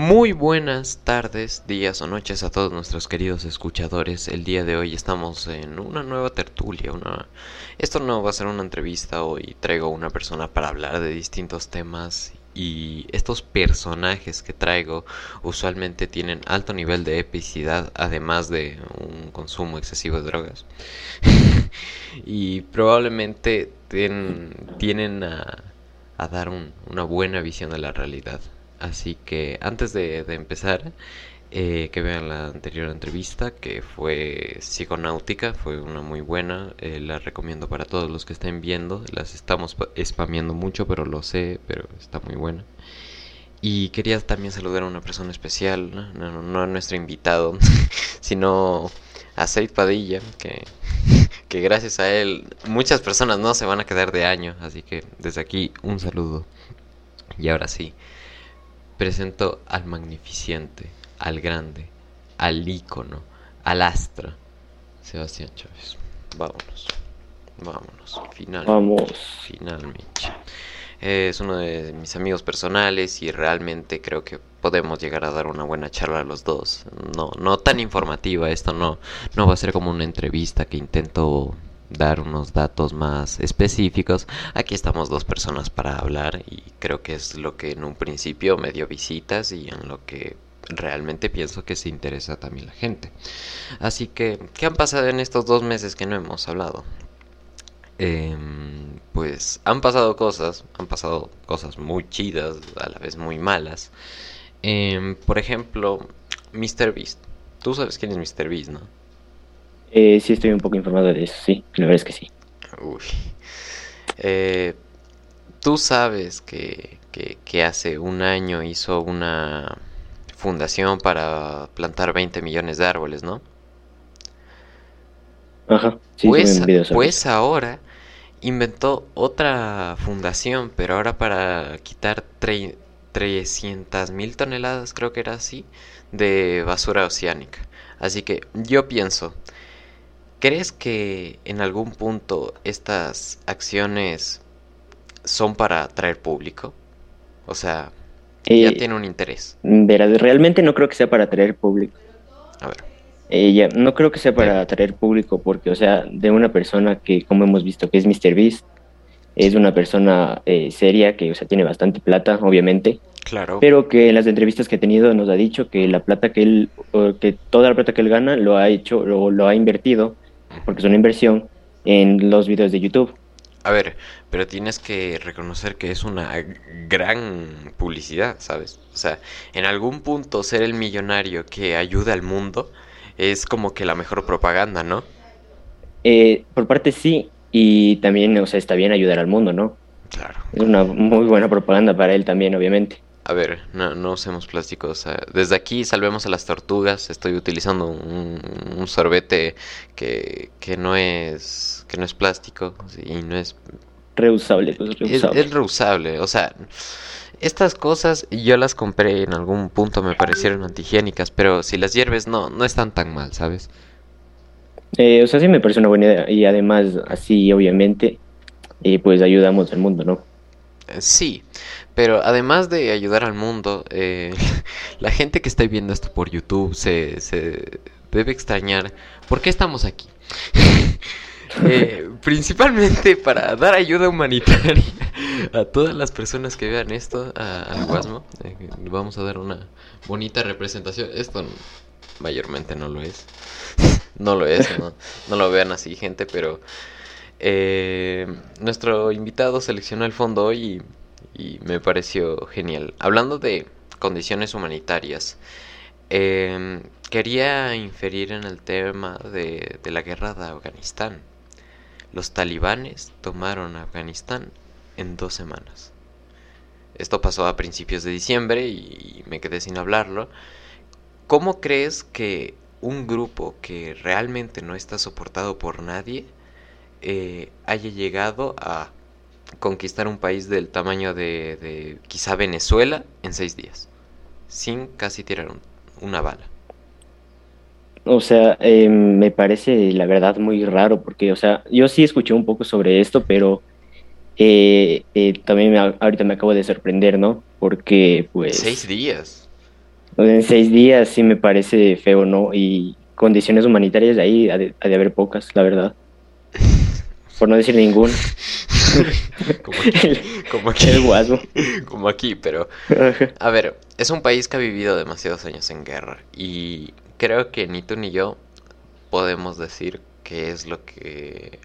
Muy buenas tardes, días o noches a todos nuestros queridos escuchadores. El día de hoy estamos en una nueva tertulia. Una... Esto no va a ser una entrevista, hoy traigo una persona para hablar de distintos temas y estos personajes que traigo usualmente tienen alto nivel de epicidad además de un consumo excesivo de drogas y probablemente tienen a, dar una buena visión de la realidad Así que antes de, empezar, eh, que vean la anterior entrevista que fue psiconáutica, fue una muy buena, eh, la recomiendo para todos los que estén viendo, las estamos spameando mucho, pero lo sé, pero está muy buena. Y quería también saludar a una persona especial, no, a nuestro invitado, sino a Said Padilla, que gracias a él muchas personas no se van a quedar de año, así que desde aquí un saludo. Y ahora sí presento al magnificente, al grande, al ícono, al astra, Sebastián Chávez. Vámonos, vámonos, finalmente. Vamos. Finalmente. Es uno de mis amigos personales y realmente creo que podemos llegar a dar una buena charla a los dos. No, no tan informativa, esto no, no va a ser como una entrevista que intento dar unos datos más específicos. Aquí estamos dos personas para hablar y creo que es lo que en un principio me dio visitas y en lo que realmente pienso que se interesa también la gente. Así que, ¿qué han pasado en estos dos meses que no hemos hablado? Em, pues han pasado cosas, han pasado cosas muy chidas, a la vez muy malas. Em, por ejemplo, Mr. Beast. Tú sabes quién es Mr. Beast, ¿no? Eh, sí, estoy un poco informado de eso, sí, la verdad es que sí. Uy. Eh, Tú sabes que, que, hace un año hizo una fundación para plantar 20 millones de árboles, ¿no? Ajá, sí, pues, pues ahora inventó otra fundación, pero ahora para quitar 300 mil toneladas, creo que era así, de basura oceánica. Así que yo pienso, ¿Crees que en algún punto estas acciones son para atraer público? O sea, ya eh, tiene un interés. Verás, realmente no creo que sea para atraer público. A ver. Eh, no creo que sea para atraer público porque, o sea, de una persona que, como hemos visto, que es Mr. Beast, es una persona eh, seria que, o sea, tiene bastante plata, obviamente. Claro. Pero que en las entrevistas que ha tenido nos ha dicho que la plata que él, que toda la plata que él gana lo ha hecho, lo, lo ha invertido porque es una inversión en los videos de YouTube. A ver, pero tienes que reconocer que es una gran publicidad, ¿sabes? O sea, en algún punto ser el millonario que ayuda al mundo es como que la mejor propaganda, ¿no? Eh, por parte sí, y también, o sea, está bien ayudar al mundo, ¿no? Claro. Es una muy buena propaganda para él también, obviamente. A ver, no, no usemos plásticos. desde aquí salvemos a las tortugas. Estoy utilizando un, sorbete que, que, no es que no es plástico y no es reusable, pues, reusable. Es, reusable. O sea, estas cosas yo las compré en algún punto me parecieron antihigiénicas, pero si las hierves no no están tan mal, ¿sabes? Eh, o sea, sí me parece una buena idea y además así obviamente eh, pues ayudamos al mundo, ¿no? Eh, sí, pero además de ayudar al mundo, eh, la gente que está viendo esto por YouTube se, se debe extrañar por qué estamos aquí. Eh, principalmente para dar ayuda humanitaria a todas las personas que vean esto, al Guasmo. vamos a dar una bonita representación. Esto mayormente no lo es. no lo es, no, no lo vean así, gente, pero nuestro invitado seleccionó el fondo hoy y y me pareció genial. Hablando de condiciones humanitarias, em, quería inferir en el tema de, la guerra de Afganistán. Los talibanes tomaron Afganistán en dos semanas. Esto pasó a principios de diciembre y me quedé sin hablarlo. ¿Cómo crees que un grupo que realmente no está soportado por nadie eh, haya llegado a conquistar un país del tamaño de, quizá Venezuela en seis días, sin casi tirar una bala. O sea, em, me parece la verdad muy raro porque, o sea, yo sí escuché un poco sobre esto, pero eh, eh, también ahorita me acabo de sorprender, ¿no? Porque, pues... Seis días. En seis días sí me parece feo, ¿no? Y condiciones humanitarias de ahí ha de, haber pocas, la verdad. Por no decir ninguna. como aquí, como aquí, El guaso. como aquí, pero a ver, es un país que ha vivido demasiados años en guerra y creo que ni tú ni yo podemos decir qué es lo que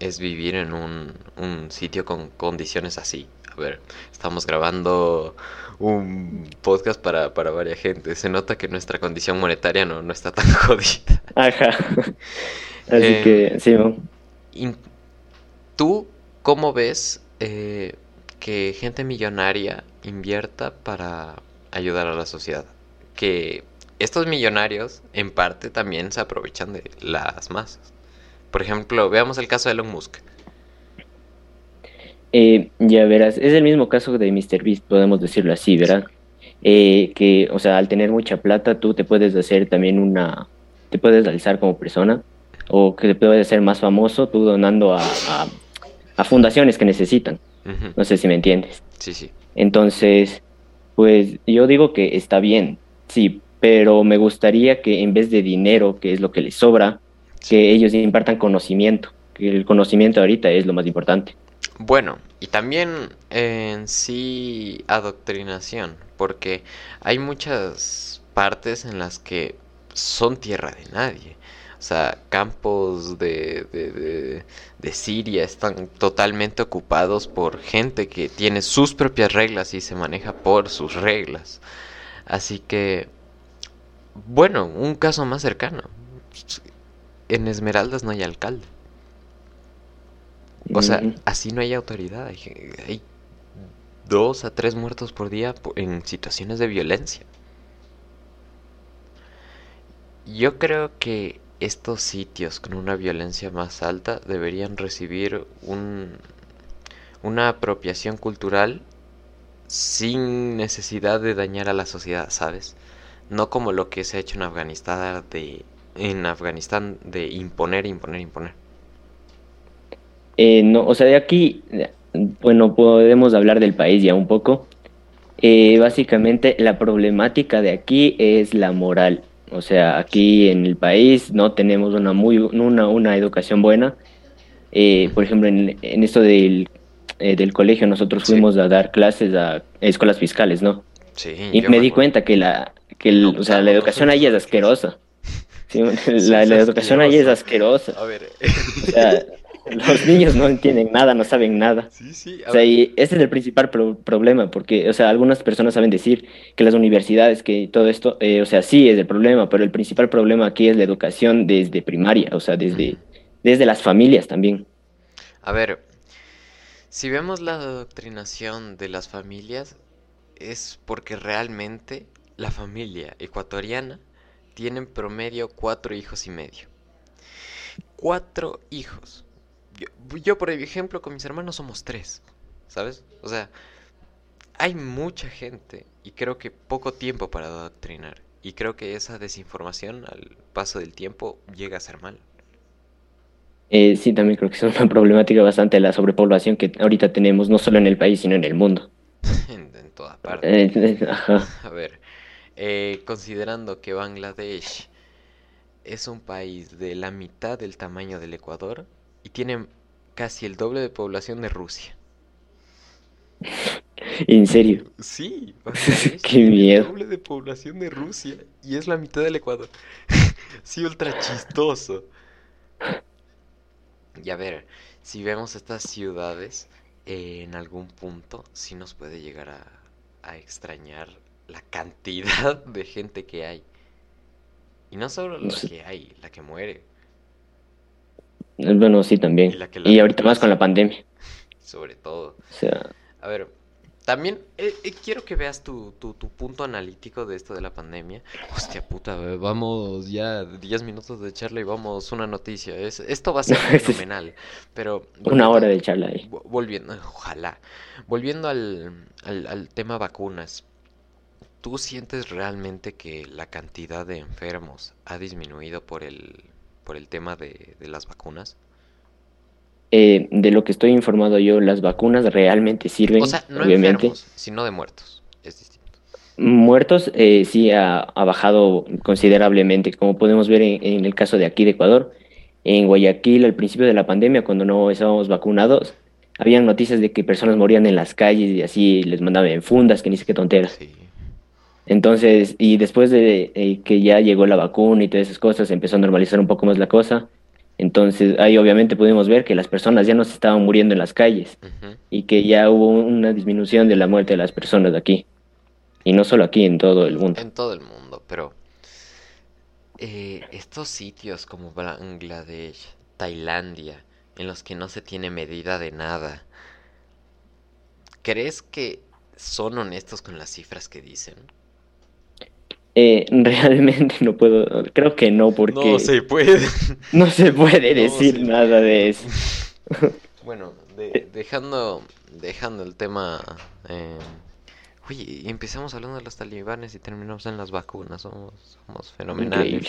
es vivir en un, un sitio con condiciones así. A ver, estamos grabando un podcast para, para varias gente. Se nota que nuestra condición monetaria no, no está tan jodida. Ajá. Así Eh, que, sí, ¿no? ¿Tú cómo ves eh, que gente millonaria invierta para ayudar a la sociedad? Que estos millonarios en parte también se aprovechan de las masas. Por ejemplo, veamos el caso de Elon Musk. Eh, ya verás, es el mismo caso de MrBeast, podemos decirlo así, ¿verdad? Eh, que, o sea, al tener mucha plata, tú te puedes hacer también una, te puedes alzar como persona, o que te puedes hacer más famoso tú donando a, a, a fundaciones que necesitan. No sé si me entiendes. Sí, sí. Entonces, pues yo digo que está bien, sí, pero me gustaría que en vez de dinero, que es lo que les sobra, que ellos impartan conocimiento, que el conocimiento ahorita es lo más importante. Bueno, y también en sí adoctrinación, porque hay muchas partes en las que son tierra de nadie. O sea, campos de, de, de- de Siria están totalmente ocupados por gente que tiene sus propias reglas y se maneja por sus reglas. Así que, bueno, un caso más cercano. En Esmeraldas no hay alcalde. O sea, Ujú. así no hay autoridad. Hay, hay dos a tres muertos por día en situaciones de violencia. Yo creo que estos sitios con una violencia más alta deberían recibir un, una apropiación cultural sin necesidad de dañar a la sociedad, ¿sabes? No como lo que se ha hecho en Afganistán de, en Afganistán de imponer, imponer, imponer. Eh, no, o sea, de aquí, bueno, podemos hablar del país ya un poco. Eh, básicamente, la problemática de aquí es la moral. O sea, aquí en el país no tenemos una muy una, una educación buena. Eh, por ejemplo, en, en esto del, eh, del colegio, nosotros Sí. fuimos a dar clases a escuelas fiscales, ¿no? Sí, Y me di cuenta que la, que el- No, o sea, la no, educación ahí es nosotros- asquerosa. Sí, la, es la educación ahí es asquerosa. A ver, O sea, los niños no entienden nada, no saben nada. sí, sí, O sea, y ese es el principal pro- problema, porque, o sea, algunas personas saben decir que las universidades, que todo esto, eh, o sea, sí es el problema, pero el principal problema aquí es la educación desde primaria, o sea, desde, desde las familias también. a ver, si vemos la adoctrinación de las familias, es porque realmente la familia ecuatoriana tiene en promedio cuatro hijos y medio. Cuatro hijos. Yo, yo, por ejemplo, con mis hermanos somos tres, ¿sabes? O sea, hay mucha gente y creo que poco tiempo para adoctrinar. Y creo que esa desinformación al paso del tiempo llega a ser mal. Eh, sí, también creo que es una problemática bastante la sobrepoblación que ahorita tenemos, no solo en el país, sino en el mundo. En, en toda parte. Eh, ajá. A ver, eh, considerando que Bangladesh es un país de la mitad del tamaño del Ecuador y tiene casi el doble de población de Rusia. En serio. Sí, Qué miedo. el doble de población de Rusia y es la mitad del Ecuador. Sí, ultra chistoso. Y a ver, si vemos estas ciudades, eh, en algún punto sí nos puede llegar a, a extrañar la cantidad de gente que hay. Y no solo la que hay, la que muere, Bueno, sí, Y también. la que la Y ahorita más con la pandemia. sobre todo. O sea, A ver, también eh, eh, quiero que veas tu, tu, tu punto analítico de esto de la pandemia. Hostia puta, eh, vamos ya 10 minutos de charla y vamos una noticia. Es, esto va a ser fenomenal. Pero una hora de charla ahí. vo- Volviendo, ojalá. Volviendo al, al, al tema vacunas. ¿Tú sientes realmente que la cantidad de enfermos ha disminuido por el, por el tema de, de las vacunas? Eh, de lo que estoy informado yo, las vacunas realmente sirven, O sea, no obviamente. enfermos, sino de muertos. Es distinto. Muertos, eh, sí ha, ha bajado considerablemente, como podemos ver en, en el caso de aquí de Ecuador. En Guayaquil, al principio de la pandemia, cuando no estábamos vacunados, habían noticias de que personas morían en las calles y así les mandaban en fundas, que ni sé qué tonteras. Sí. Entonces, y después de eh, que ya llegó la vacuna y todas esas cosas, empezó a normalizar un poco más la cosa. Entonces, ahí obviamente pudimos ver que las personas ya no se estaban muriendo en las calles y que ya hubo una disminución de la muerte de las personas aquí. Y no solo aquí, en todo el mundo. En todo el mundo, pero eh, estos sitios como Bangladesh, Tailandia, en los que no se tiene medida de nada, ¿crees que son honestos con las cifras que dicen? Eh, realmente no puedo, creo que no, porque No se puede. no se puede No decir se nada de eso. Bueno, de- dejando, dejando el tema... eh, oye, y empezamos hablando de los talibanes y terminamos en las vacunas, somos, somos fenomenales.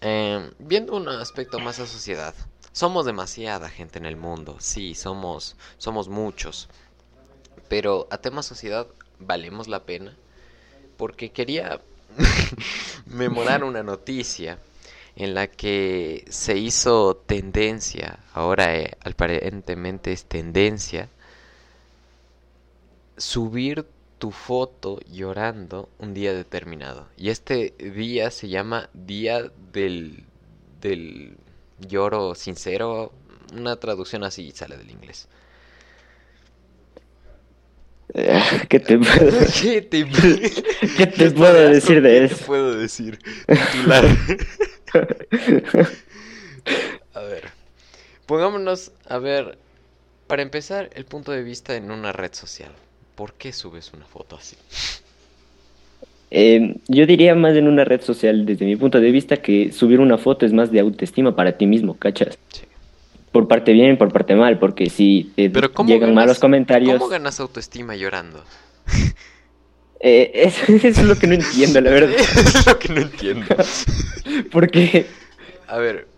Eh, viendo un aspecto más a sociedad, somos demasiada gente en el mundo, sí, somos, somos muchos, pero a tema sociedad valemos la pena, porque quería memorar una noticia en la que se hizo tendencia, ahora eh, aparentemente es tendencia, subir tu foto llorando un día determinado. Y este día se llama Día del, del Lloro Sincero. Una traducción así sale del inglés. ¿Qué te puedo, ¿Qué te, ¿Qué te puedo decir de ¿Qué eso? te puedo decir? Titular. A ver. Pongámonos a ver. Para empezar, el punto de vista en una red social. ¿Por qué subes una foto así? Eh, yo diría más en una red social, desde mi punto de vista, que subir una foto es más de autoestima para ti mismo, ¿cachas? Sí. Por parte bien y por parte mal, porque si te Pero ¿cómo llegan ganas- malos comentarios, ¿Cómo ganas autoestima llorando? eh, eso, eso es lo que no entiendo, la verdad. es lo que no entiendo. Porque, A ver,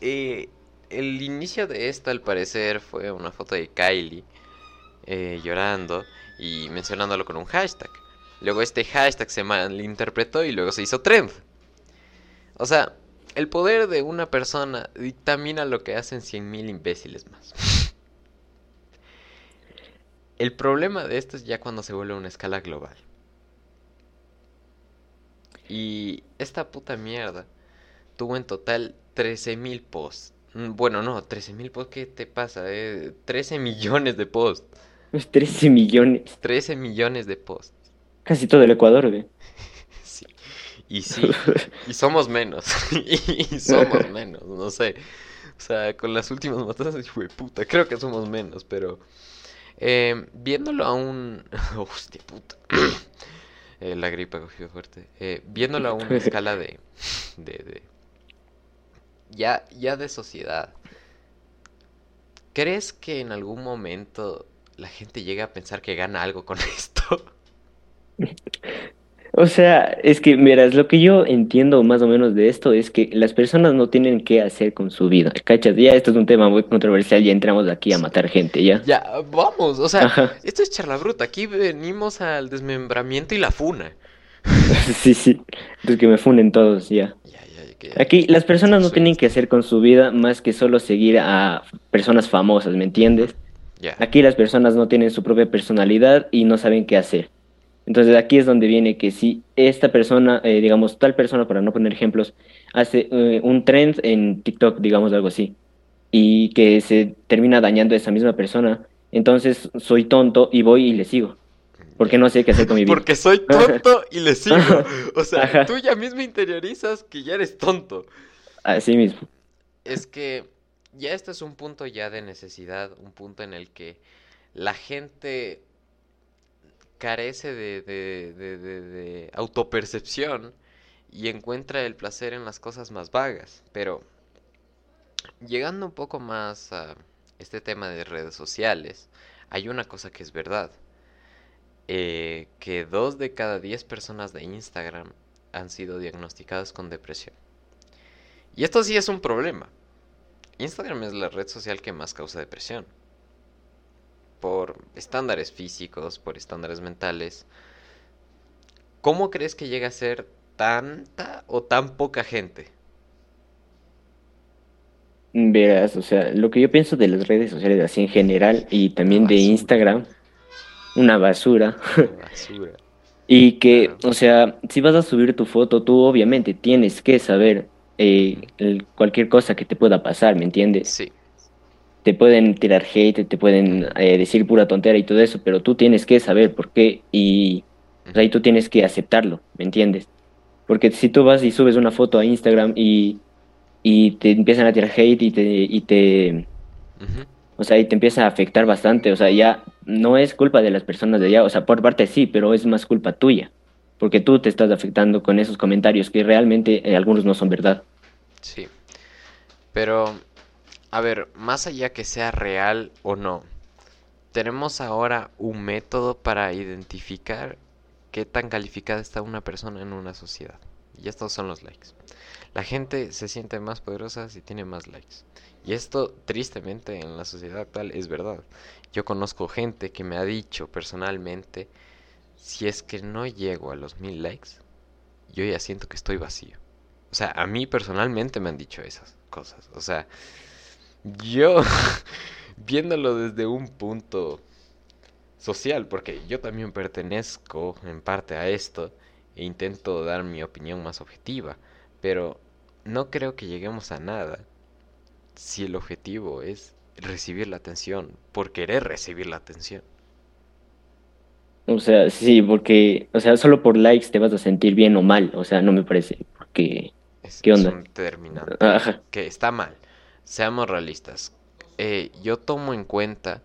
eh, el inicio de esta al parecer fue una foto de Kylie eh, llorando y mencionándolo con un hashtag. Luego este hashtag se malinterpretó y luego se hizo trend. O sea, el poder de una persona dictamina lo que hacen 100.000 imbéciles más. El problema de esto es ya cuando se vuelve una escala global. Y esta puta mierda tuvo en total 13.000 posts. Mm, Bueno, no, 13.000 posts, ¿qué te pasa? Eh, 13 millones de posts. 13 millones, 13 millones de posts. casi todo el Ecuador, güey. Y sí, y somos menos. Y somos menos, no sé. O sea, con las últimas matanzas, hijo de puta, creo que somos menos, pero eh, viéndolo a un... Hostia puta. Eh, la gripa cogió fuerte. Eh, viéndolo a una escala de, de, de- ya, ya de sociedad. ¿Crees que en algún momento la gente llega a pensar que gana algo con esto? O sea, es que, miras, lo que yo entiendo más o menos de esto es que las personas no tienen qué hacer con su vida, ¿cachas? Ya esto es un tema muy controversial, ya entramos aquí a matar gente, ¿ya? Ya, vamos, o sea, Ajá. esto es charla bruta. Aquí venimos al desmembramiento y la funa. Sí, sí, entonces que me funen todos, ya. Ya, ya, que- Aquí las personas no tienen que hacer con su vida más que solo seguir a personas famosas, ¿me entiendes? Ya, Aquí las personas no tienen su propia personalidad y no saben qué hacer. Entonces aquí es donde viene que si esta persona, eh, digamos, tal persona, para no poner ejemplos, hace eh, un trend en TikTok, digamos algo así, y que se termina dañando a esa misma persona, entonces soy tonto y voy y le sigo, porque no sé qué hacer con mi vida. Porque soy tonto y le sigo. O sea, Ajá. tú ya mismo interiorizas que ya eres tonto. Así mismo. Es que ya este es un punto ya de necesidad, un punto en el que la gente carece de, autopercepción y encuentra el placer en las cosas más vagas. Pero llegando un poco más a este tema de redes sociales, hay una cosa que es verdad. eh, que dos de cada diez personas de Instagram han sido diagnosticadas con depresión. Y esto sí es un problema. Instagram es la red social que más causa depresión. Por estándares físicos, por estándares mentales. ¿cómo crees que llega a ser tanta o tan poca gente? Verás, o sea, lo que yo pienso de las redes sociales así en general y también de Instagram, una basura. una basura. Y que, o sea, si vas a subir tu foto, tú obviamente tienes que saber eh, cualquier cosa que te pueda pasar, ¿me entiendes? Sí. Te pueden tirar hate, te pueden eh, decir pura tontera y todo eso, pero tú tienes que saber por qué y ahí tú tienes que aceptarlo, ¿me entiendes? Porque si tú vas y subes una foto a Instagram y, y te empiezan a tirar hate y te, y te, o sea, y te empieza a afectar bastante, o sea, ya no es culpa de las personas de allá, o sea, por parte sí, pero es más culpa tuya, porque tú te estás afectando con esos comentarios que realmente eh, algunos no son verdad. Sí. Pero, a ver, más allá que sea real o no, tenemos ahora un método para identificar qué tan calificada está una persona en una sociedad. Y estos son los likes. La gente se siente más poderosa si tiene más likes. Y esto, tristemente, en la sociedad actual es verdad. Yo conozco gente que me ha dicho personalmente, si es que no llego a los mil likes, yo ya siento que estoy vacío. O sea, a mí personalmente me han dicho esas cosas. O sea, yo viéndolo desde un punto social, porque yo también pertenezco en parte a esto e intento dar mi opinión más objetiva, pero no creo que lleguemos a nada si el objetivo es recibir la atención, por querer recibir la atención. O sea, sí, porque, o sea, solo por likes te vas a sentir bien o mal, o sea, no me parece, porque, Es, ¿qué es onda? un determinante Ajá. que está mal. Seamos realistas. Eh, yo tomo en cuenta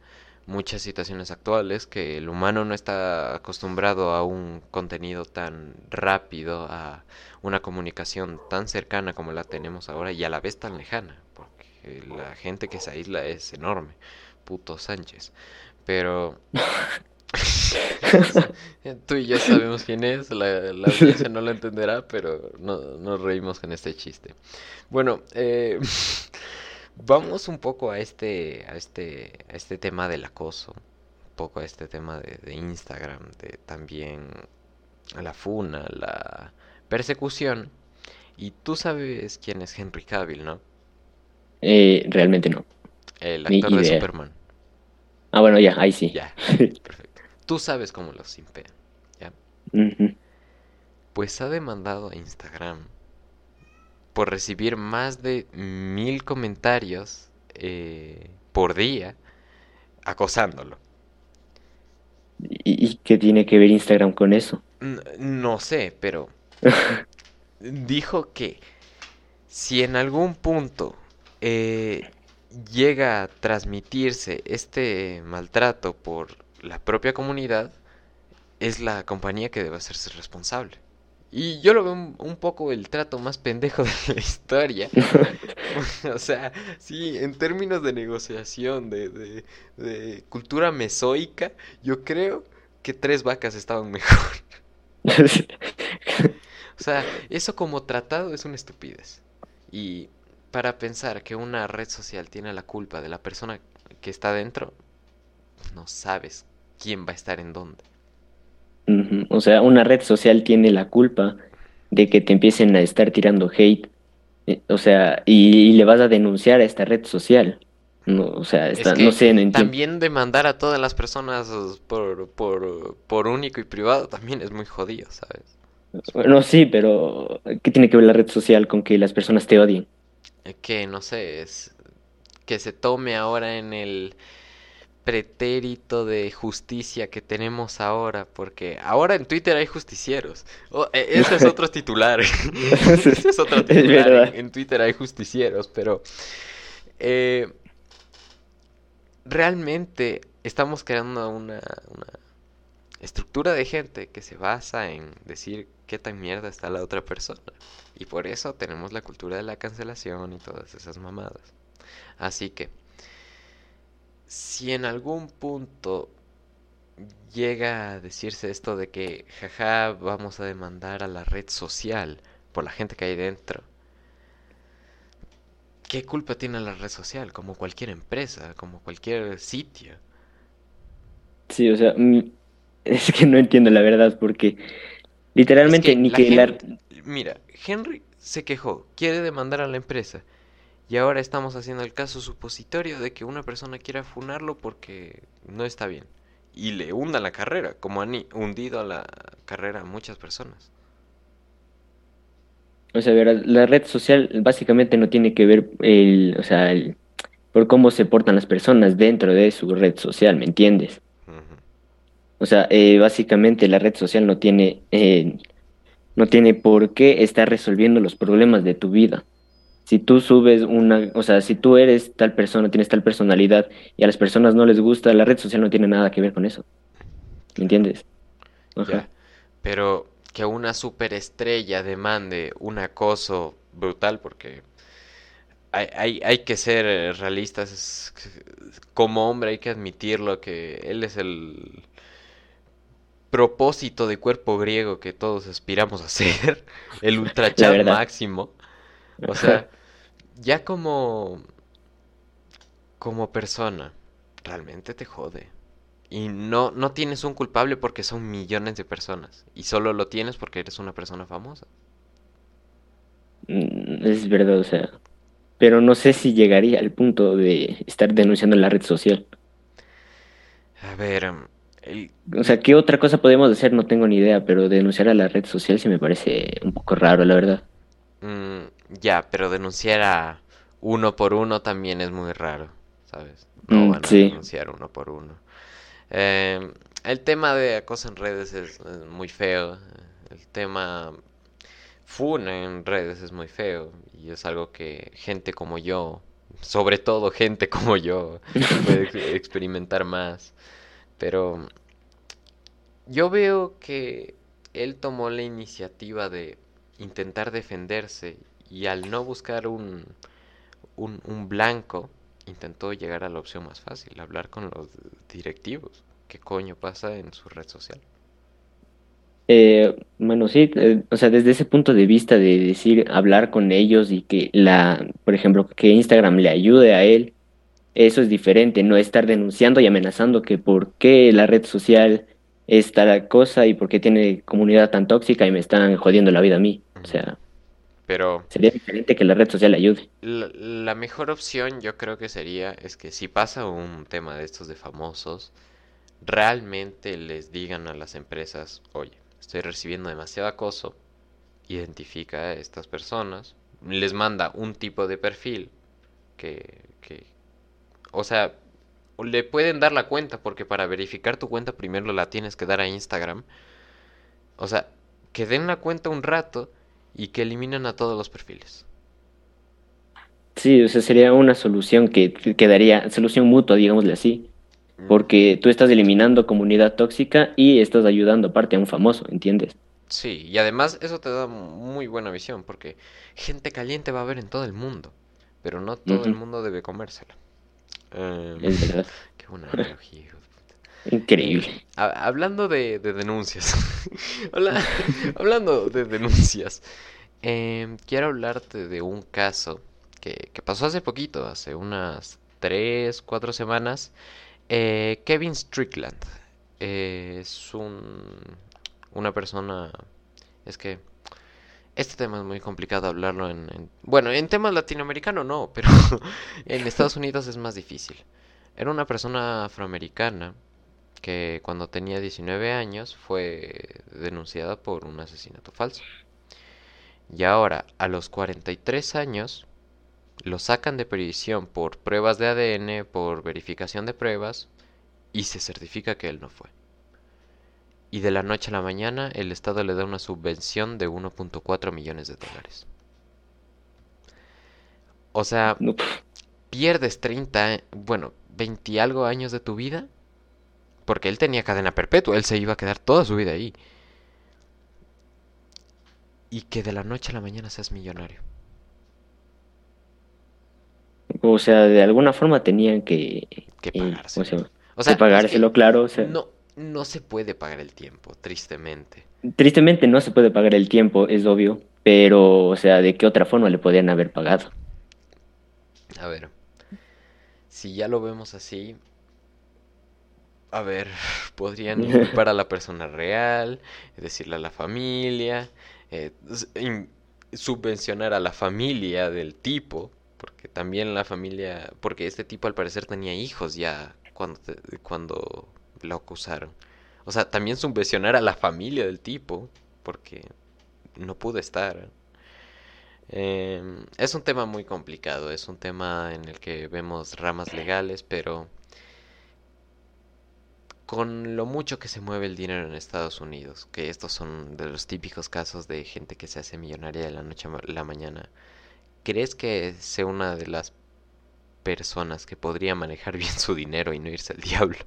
muchas situaciones actuales que el humano no está acostumbrado a un contenido tan rápido, a una comunicación tan cercana como la tenemos ahora y a la vez tan lejana, porque la gente que se aísla es enorme, puto Sánchez. Pero tú y yo sabemos quién es, la, la audiencia no lo entenderá, pero no, nos reímos con este chiste. Bueno, eh, vamos un poco a este, a este, a este tema del acoso, un poco a este tema de, de Instagram, de también la funa, la persecución. Y tú sabes quién es Henry Cavill, ¿no? Eh, realmente no, El ni actor de idea. Superman. Ah, bueno, ya, ahí sí. Ya, perfecto. Tú sabes cómo los simpean, ¿ya? Ujú. Pues ha demandado a Instagram por recibir más de mil comentarios eh, por día acosándolo. ¿Y, y qué tiene que ver Instagram con eso? No sé, pero dijo que si en algún punto eh, llega a transmitirse este maltrato por la propia comunidad, es la compañía que debe hacerse responsable. Y yo lo veo un, un poco el trato más pendejo de la historia. O sea, sí, en términos de negociación, de, de, de cultura mesoica, yo creo que tres vacas estaban mejor. O sea, eso como tratado es una estupidez. Y para pensar que una red social tiene la culpa de la persona que está dentro, no sabes quién va a estar en dónde. O sea, una red social tiene la culpa de que te empiecen a estar tirando hate. Eh, O sea, y, y le vas a denunciar a esta red social. No, o sea, Es está, no sé, no entiendo. también demandar a todas las personas por, por, por único y privado también es muy jodido, ¿sabes? Bueno, sí, pero ¿qué tiene que ver la red social con que las personas te odien? Eh, Que no sé, es que se tome ahora en el pretérito de justicia que tenemos ahora, porque ahora en Twitter hay justicieros. Oh, ese es otro titular. Ese es otro titular. en Twitter hay justicieros, pero eh, realmente estamos creando una, una estructura de gente que se basa en decir qué tan mierda está la otra persona. Y por eso tenemos la cultura de la cancelación y todas esas mamadas. Así que, si en algún punto llega a decirse esto de que, jaja, vamos a demandar a la red social por la gente que hay dentro, ¿qué culpa tiene la red social? Como cualquier empresa, como cualquier sitio. Sí, o sea, mm, es que no entiendo la verdad porque Literalmente, ni que la... Mira, Henry se quejó, quiere demandar a la empresa. Y ahora estamos haciendo el caso supositorio de que una persona quiera funarlo porque no está bien. Y le hunda la carrera, como han hundido a la carrera a muchas personas. O sea, la red social básicamente no tiene que ver el, o sea, el, por cómo se portan las personas dentro de su red social, ¿me entiendes? O sea, eh, básicamente la red social no tiene, eh, no tiene por qué estar resolviendo los problemas de tu vida. Si tú subes una, o sea, si tú eres tal persona, tienes tal personalidad y a las personas no les gusta, la red social no tiene nada que ver con eso. ¿Me entiendes? Pero que una superestrella demande un acoso brutal, porque hay, hay, hay que ser realistas. Como hombre hay que admitirlo que él es el propósito de cuerpo griego que todos aspiramos a ser, el ultra máximo. O sea, ya como como persona, realmente te jode. Y no, no tienes un culpable porque son millones de personas. Y solo lo tienes porque eres una persona famosa. Mm, es verdad, o sea. Pero no sé si llegaría al punto de estar denunciando la red social. A ver, o sea, ¿qué otra cosa podemos hacer? No tengo ni idea, pero denunciar a la red social sí me parece un poco raro, la verdad. Mm, ya, pero denunciar a uno por uno también es muy raro, ¿sabes? No mm, van a denunciar uno por uno. Eh, el tema de acoso en redes es, muy feo. El tema fun en redes es muy feo. Y es algo que gente como yo, sobre todo gente como yo, puede experimentar más. Pero yo veo que él tomó la iniciativa de intentar defenderse y al no buscar un, un, blanco, intentó llegar a la opción más fácil, hablar con los directivos. ¿Qué coño pasa en su red social? Eh, bueno, sí, eh, o sea, desde ese punto de vista de decir, hablar con ellos y que la, por ejemplo, que Instagram le ayude a él, eso es diferente, no estar denunciando y amenazando que por qué la red social es tal cosa y por qué tiene comunidad tan tóxica y me están jodiendo la vida a mí. O sea, pero sería diferente que la red social ayude. La, mejor opción yo creo que sería es que si pasa un tema de estos de famosos, realmente les digan a las empresas, oye, estoy recibiendo demasiado acoso, identifica a estas personas, les manda un tipo de perfil que, que o sea, le pueden dar la cuenta porque para verificar tu cuenta primero la tienes que dar a Instagram. O sea, que den la cuenta un rato y que eliminen a todos los perfiles. Sí, o sea, sería una solución que quedaría, solución mutua, digámosle así. Mm. Porque tú estás eliminando comunidad tóxica y estás ayudando aparte a un famoso, ¿entiendes? Sí, y además eso te da muy buena visión, porque gente caliente va a haber en todo el mundo, pero no todo el mundo debe comérsela. Em, es verdad. Qué buena analogía, Increíble. hablando de, denuncias. hablando de denuncias. Quiero hablarte de un caso que, pasó hace poquito, hace unas 3, 4 semanas. Eh, Kevin Strickland eh, es un, una persona... Es que este tema es muy complicado hablarlo en, Bueno, en temas latinoamericanos no, pero en Estados Unidos es más difícil. Era una persona afroamericana que cuando tenía 19 años fue denunciada por un asesinato falso. Y ahora, a los 43 años, lo sacan de prisión por pruebas de ADN, por verificación de pruebas, y se certifica que él no fue y de la noche a la mañana el Estado le da una subvención de 1.4 millones de dólares. O sea, pierdes 30, bueno, 20 y algo años de tu vida. Porque él tenía cadena perpetua, él se iba a quedar toda su vida ahí. Y que de la noche a la mañana seas millonario. O sea, de alguna forma tenían que... Que pagárselo. O sea, pagárselo, claro. O sea. No, no se puede pagar el tiempo, tristemente. Tristemente no se puede pagar el tiempo, es obvio, pero, o sea, ¿de qué otra forma le podrían haber pagado? A ver, si ya lo vemos así, a ver, podrían culpar a la persona real, decirle a la familia, eh, subvencionar a la familia del tipo, porque también la familia, porque este tipo al parecer tenía hijos ya cuando, cuando lo acusaron. O sea, también subvencionar a la familia del tipo, porque no pudo estar. Em, es un tema muy complicado, es un tema en el que vemos ramas legales, pero con lo mucho que se mueve el dinero en Estados Unidos, que estos son de los típicos casos de gente que se hace millonaria de la noche a la mañana, ¿crees que sea una de las personas que podría manejar bien su dinero y no irse al diablo?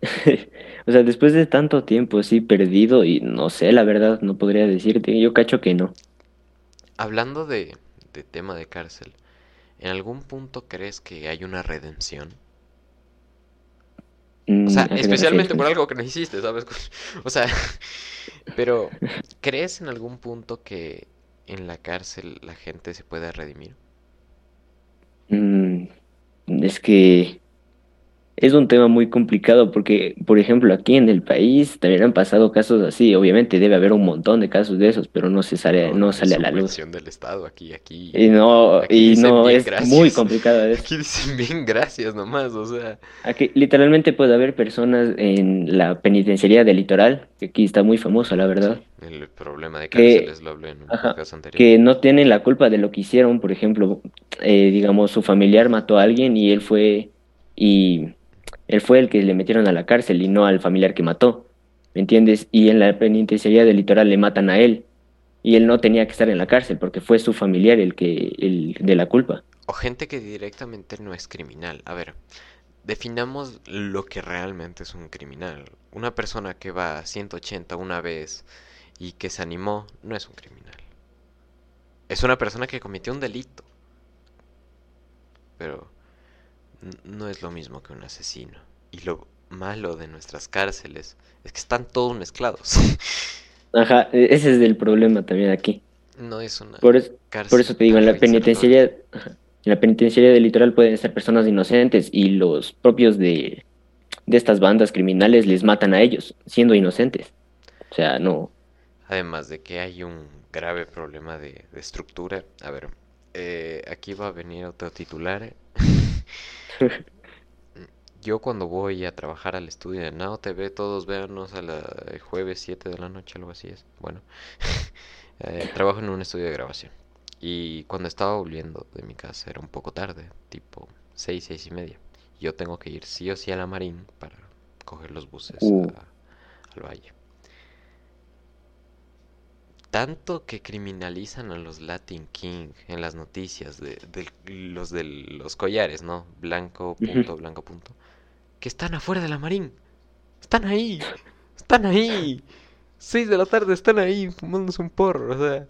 o sea, después de tanto tiempo así perdido y no sé, la verdad, no podría decirte, yo cacho que no. Hablando de, de tema de cárcel, ¿en algún punto crees que hay una redención? O sea, mm, especialmente por algo que no hiciste, ¿sabes? O sea, pero ¿crees en algún punto que en la cárcel la gente se pueda redimir? Mm, es que es un tema muy complicado porque, por ejemplo, aquí en el país también han pasado casos así. Obviamente debe haber un montón de casos de esos, pero no se sale, no, sale a la luz. del Estado aquí, aquí. Y no, y no es muy complicado. Eso. Aquí dicen bien gracias nomás, o sea. Aquí literalmente puede haber personas en la penitenciaría del litoral, que aquí está muy famoso, la verdad. El problema de cárceles lo hablé en un caso anterior. Que no tienen la culpa de lo que hicieron, por ejemplo, eh, digamos, su familiar mató a alguien y él fue y él fue el que le metieron a la cárcel y no al familiar que mató, ¿me entiendes? Y en la penitenciaría del litoral le matan a él y él no tenía que estar en la cárcel porque fue su familiar el que el de la culpa. O gente que directamente no es criminal. A ver, definamos lo que realmente es un criminal. Una persona que va a 180 una vez y que se animó no es un criminal. Es una persona que cometió un delito. Pero no es lo mismo que un asesino. Y lo malo de nuestras cárceles es que están todos mezclados. Ajá, e-, ese es el problema también aquí. No es una por, por eso te digo, en la penitenciaría, en la penitenciaría del litoral pueden estar personas inocentes y los propios de, de estas bandas criminales les matan a ellos, siendo inocentes. O sea, no. Además de que hay un grave problema de, estructura. A ver, eh, aquí va a venir otro titular. Yo cuando voy a trabajar al estudio de Nao TV, todos véanos a la jueves 7 de la noche, algo así es. Bueno, eh, trabajo en un estudio de grabación. Y cuando estaba volviendo de mi casa era un poco tarde, tipo 6, 6 y media. Yo tengo que ir sí o sí a la Marín para coger los buses uh. al valle tanto que criminalizan a los Latin King en las noticias de, los de los collares, ¿no? Blanco, punto, blanco, punto. Que están afuera de la marín. Están ahí. Están ahí. Seis de la tarde están ahí fumándose un porro. O sea.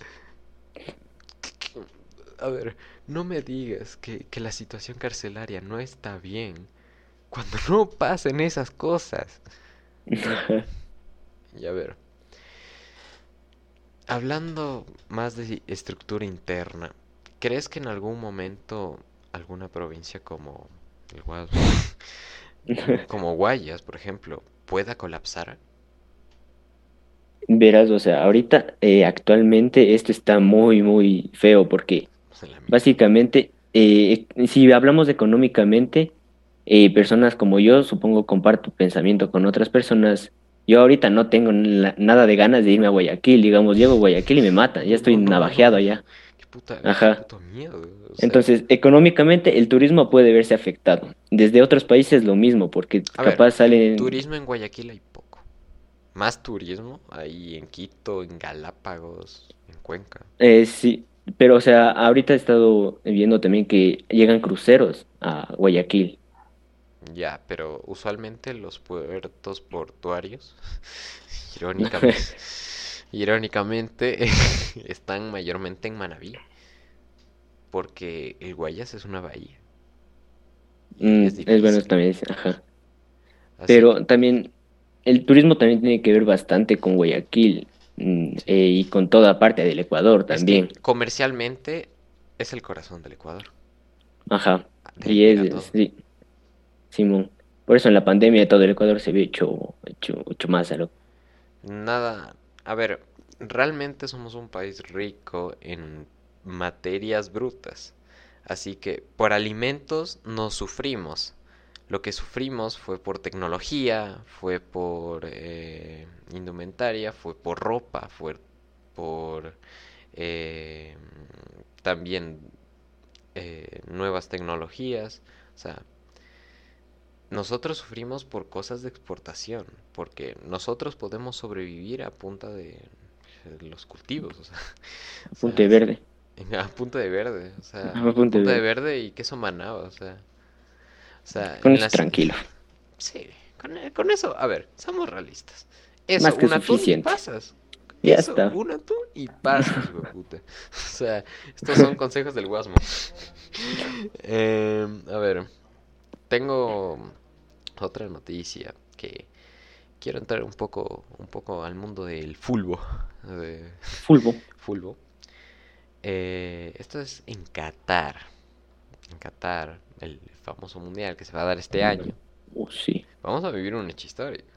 A ver, no me digas que, que la situación carcelaria no está bien cuando no pasen esas cosas. y a ver. Hablando más de estructura interna, ¿crees que en algún momento alguna provincia como el como Guayas, por ejemplo, pueda colapsar? Verás, o sea, ahorita eh, actualmente esto está muy, muy feo porque básicamente, eh, si hablamos económicamente, eh, personas como yo, supongo comparto pensamiento con otras personas yo ahorita no tengo nada de ganas de irme a Guayaquil, digamos, llego a Guayaquil y me matan, ya estoy navajeado allá. Qué puta, Ajá. miedo. Entonces, económicamente el turismo puede verse afectado. Desde otros países lo mismo, porque capaz salen... Turismo en Guayaquil hay poco. Más turismo ahí en Quito, en Galápagos, en Cuenca. Eh, sí, pero o sea, ahorita he estado viendo también que llegan cruceros a Guayaquil. Ya, pero usualmente los puertos portuarios, irónicamente, irónicamente están mayormente en Manabí, porque el Guayas es una bahía. Mm, es, bueno también, ajá. Pero también el turismo también tiene que ver bastante con Guayaquil mm, eh, y con toda parte del Ecuador también. comercialmente es el corazón del Ecuador. Ajá. y es, sí. Simón. Por eso en la pandemia todo el Ecuador se ve hecho, hecho, hecho más a Nada, a ver, realmente somos un país rico en materias brutas. Así que por alimentos no sufrimos. Lo que sufrimos fue por tecnología, fue por eh, indumentaria, fue por ropa, fue por eh, también eh, nuevas tecnologías. O sea, nosotros sufrimos por cosas de exportación, porque nosotros podemos sobrevivir a punta de los cultivos. O sea, a punta de verde. A punta de verde, o sea, a punta, de, verde. y queso manaba, o sea. O sea, con eso tranquilo. Sí, con, eso, a ver, somos realistas. Eso, Más que un suficiente. pasas. Ya está. Un atún y pasas, puta. O sea, estos son consejos del Guasmo. Eh, a ver, tengo otra noticia que quiero entrar un poco, un poco al mundo del fulbo. De... Fulbo. Fulbo. Eh, esto es en Qatar. En Qatar, el famoso mundial que se va a dar este año. Oh, sí. Vamos a vivir un hecho histórico.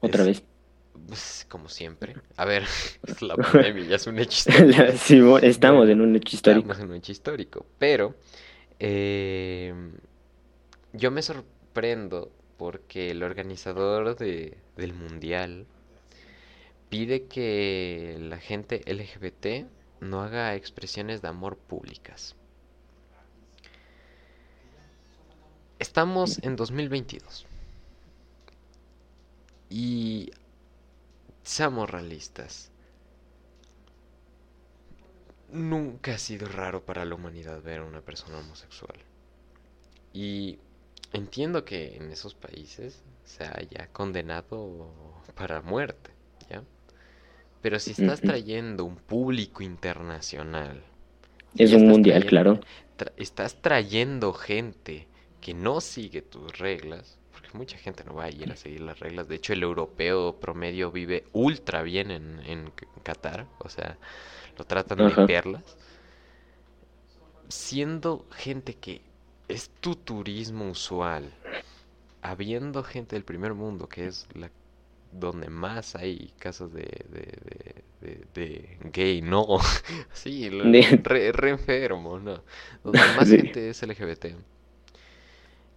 Otra vez. Pues, como siempre. A ver, la pandemia ya es un hecho histórico. estamos en un hecho histórico. Estamos en un hecho histórico. Pero eh, yo me sorprendo porque el organizador de, del mundial pide que la gente LGBT no haga expresiones de amor públicas. Estamos en 2022. Y seamos realistas. Nunca ha sido raro para la humanidad ver a una persona homosexual. Y entiendo que en esos países se haya condenado para muerte, ¿ya? Pero si estás trayendo un público internacional. Es un mundial, claro. estás trayendo gente que no sigue tus reglas, porque mucha gente no va a ir a seguir las reglas. De hecho, el europeo promedio vive ultra bien en, en Qatar, o sea, lo tratan de perlas. Siendo gente que es tu turismo usual, habiendo gente del primer mundo, que es la donde más hay casos de, de, de, gay, no, sí, re, enfermo, no, donde más gente es LGBT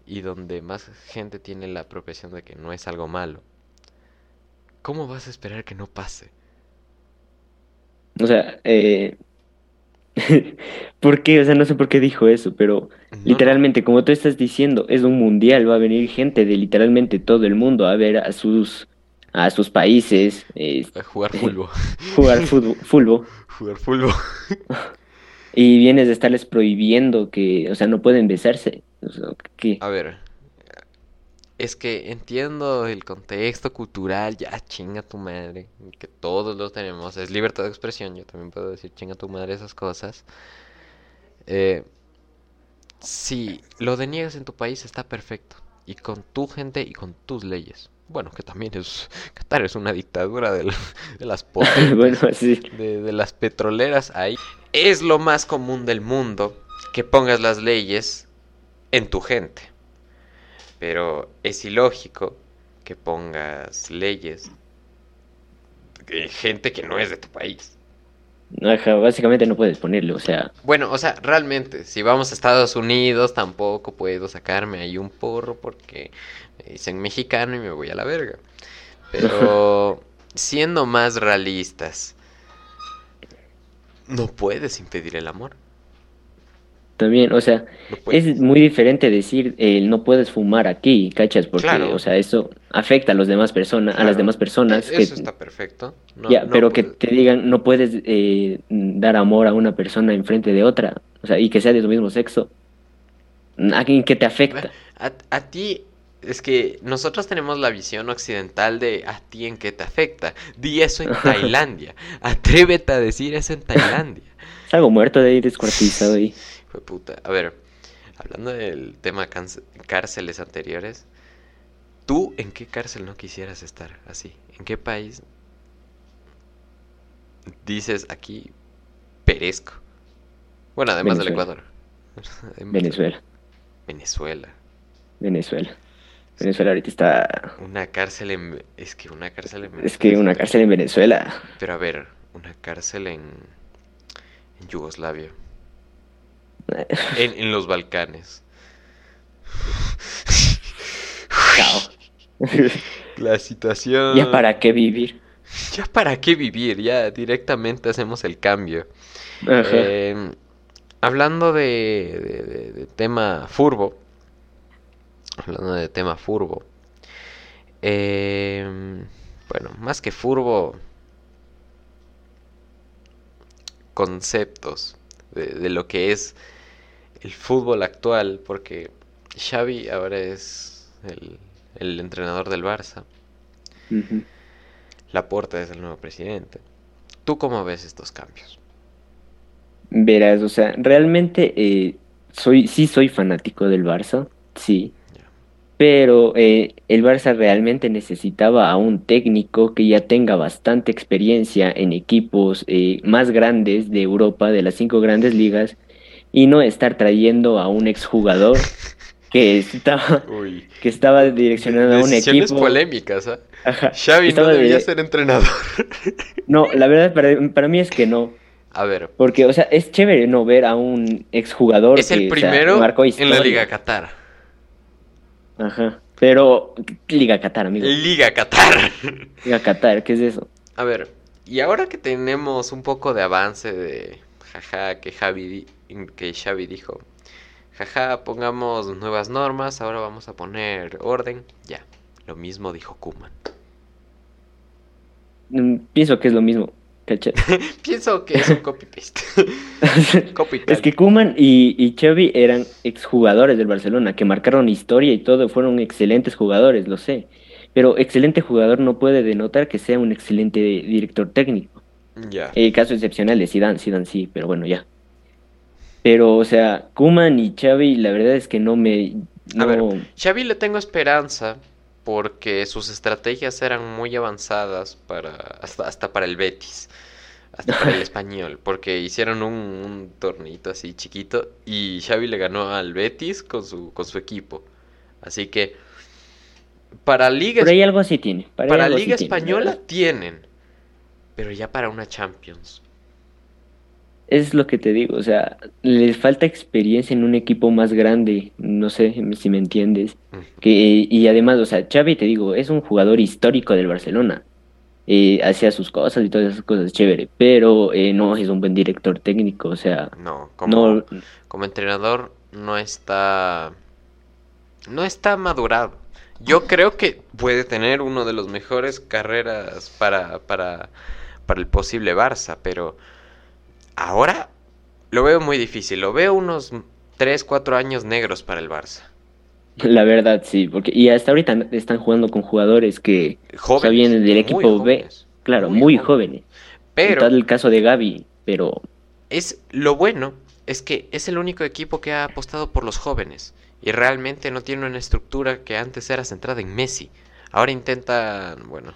y donde más gente tiene la apropiación de que no es algo malo, ¿cómo vas a esperar que no pase? O sea, eh, ¿Por qué? O sea, no sé por qué dijo eso, pero literalmente, como tú estás diciendo, es un mundial, va a venir gente de literalmente todo el mundo a ver a sus a sus países. a jugar fútbol. jugar fútbol. Jugar fútbol. y vienes de estarles prohibiendo que, o sea, no pueden besarse. A ver, es que entiendo el contexto cultural, ya chinga tu madre, que todos lo tenemos, es libertad de expresión, yo también puedo decir chinga tu madre esas cosas. Eh, si lo deniegas en tu país está perfecto, y con tu gente y con tus leyes. Bueno, que también es, Qatar es una dictadura de, las bueno, de, de las petroleras ahí. Es lo más común del mundo que pongas las leyes en tu gente. Pero es ilógico que pongas leyes de gente que no es de tu país. básicamente no puedes ponerlo, o sea. Bueno, o sea, realmente, si vamos a Estados Unidos, tampoco puedo sacarme ahí un porro porque me dicen mexicano y me voy a la verga. Pero siendo más realistas, no puedes impedir el amor. También, o sea, es muy diferente decir eh, no puedes fumar aquí, ¿cachas? Porque, o sea, eso afecta a los demás personas, a las demás personas. Eso está perfecto. ya, pero que te digan no puedes eh, dar amor a una persona enfrente de otra, o sea, y que sea de tu mismo sexo. ¿A quién que te afecta? A, a ti es que nosotros tenemos la visión occidental de a ti en qué te afecta. Di eso en Tailandia. Atrévete a decir eso en Tailandia. Salgo muerto de ahí descuartizado ahí puta. A ver, hablando del tema cárceles anteriores, ¿tú en qué cárcel no quisieras estar así? ¿En qué país dices aquí perezco? Bueno, además del Ecuador. Venezuela. Venezuela. Venezuela. Venezuela ahorita está... Una cárcel en... Es que una cárcel en Es que una cárcel en Venezuela. Pero a ver, una cárcel en... En Yugoslavia. En, en los Balcanes. Chao. La situación... ¿Ya para qué vivir? Ya para qué vivir, ya directamente hacemos el cambio. Eh, hablando de, de- de- de tema furbo, hablando de tema furbo, eh, bueno, más que furbo, conceptos de lo que es el fútbol actual, porque Xavi ahora es el, el entrenador del Barça, Ujú. Laporta es el nuevo presidente. ¿Tú cómo ves estos cambios? Verás, o sea, realmente eh, soy, sí soy fanático del Barça, sí, pero eh, el Barça realmente necesitaba a un técnico que ya tenga bastante experiencia en equipos eh, más grandes de Europa, de las cinco grandes ligas, y no estar trayendo a un exjugador que estaba, Uy. que estaba direccionando a un equipo. polémicas, ¿ah? Ajá, Xavi no debería ser entrenador. No, la verdad para, para mí es que no. A ver, Porque, o sea, es chévere no ver a un exjugador es el que, o sea, primero marcó en la. Liga Qatar. Ajá. Pero, Liga Qatar, amigo. Liga Qatar. Liga Qatar, ¿qué es eso? A ver, y ahora que tenemos un poco de avance de jaja que Javi que Xavi dijo, jaja, pongamos nuevas normas, ahora vamos a poner orden, ya. Lo mismo dijo Kuman. Mm, Pienso que es lo mismo. ¿cachai? Pienso que es un copy paste. copy Es que Koeman y, y Xavi eran exjugadores del Barcelona, que marcaron historia y todo, fueron excelentes jugadores, lo sé. Pero excelente jugador no puede denotar que sea un excelente director técnico. Ya. El caso excepcional de Zidane, Zidane sí, pero bueno, ya. Pero, o sea, Koeman y Xavi, la verdad es que no me... A No, ver, Xavi le tengo esperanza porque sus estrategias eran muy avanzadas para hasta, hasta para el Betis, hasta para el español, porque hicieron un, un torneito así chiquito y Xavi le ganó al Betis con su con su equipo. Así que para Liga por ahí algo así tiene. para Liga española tienen, pero ya para una Champions. Es lo que te digo, o sea, les falta experiencia en un equipo más grande, no sé si me entiendes. Que, y además, o sea, Xavi, te digo, es un jugador histórico del Barcelona. Eh, hacía sus cosas y todas esas cosas chévere, pero eh, no es un buen director técnico, o sea, No, como no, como entrenador no está no está madurado. Yo creo que puede tener uno de los mejores carreras para para para el posible Barça, pero ahora lo veo muy difícil. Lo veo unos 3, 4 años negros para el Barça. la verdad sí, porque y hasta ahorita están jugando con jugadores que, Jóvenes, vienen del equipo B. claro, muy muy, jóvenes. jóvenes. Pero Está el caso de Gaby, pero es lo bueno es que es el único equipo que ha apostado por los jóvenes y realmente no tiene una estructura que antes era centrada en Messi. Ahora intenta, bueno,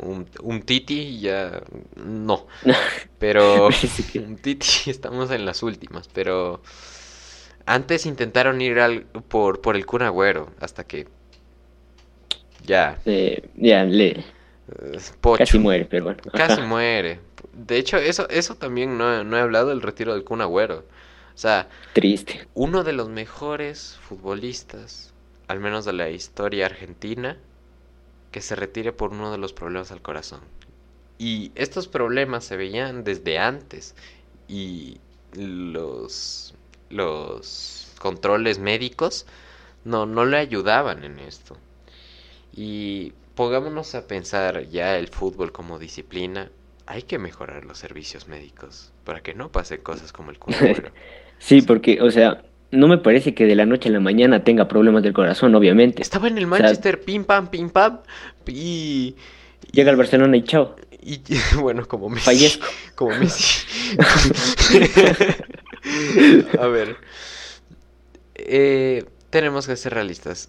un, un Titi ya no, pero un Titi estamos en las últimas, pero antes intentaron ir al, por por el Kun Agüero hasta que ya eh, ya le Pocho. casi muere, pero bueno. Casi muere. De hecho, eso, eso también no, he- no he hablado del retiro del Kun Agüero. O sea, Triste. uno de los mejores futbolistas, al menos de la historia argentina, que se retire por uno de los problemas al corazón. Y estos problemas se veían desde antes. Y los, los controles médicos no, no le ayudaban en esto. Y pongámonos a pensar ya el fútbol como disciplina. Hay que mejorar los servicios médicos para que no pasen cosas como el Agüero. Sí, porque, o sea, no me parece que de la noche a la mañana tenga problemas del corazón, obviamente. Estaba en el sea- Manchester, pim pam, pim pam, y, Llega al Barcelona y chao. y bueno, como Messi, Fallezco. como Messi. A ver, eh, tenemos que ser realistas.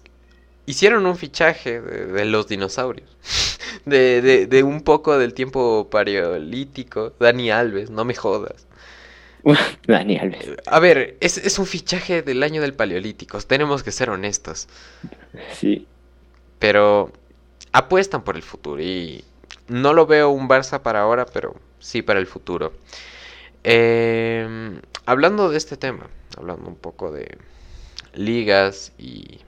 Hicieron un fichaje de, de los dinosaurios, de, de, de un poco del tiempo paleolítico, Dani Alves, no me jodas. Dani Alves. A ver, es, es un fichaje del año del Paleolítico, tenemos que ser honestos. Sí. Pero apuestan por el futuro y no lo veo un Barça para ahora, pero sí para el futuro. Eh, hablando de este tema, hablando un poco de ligas y,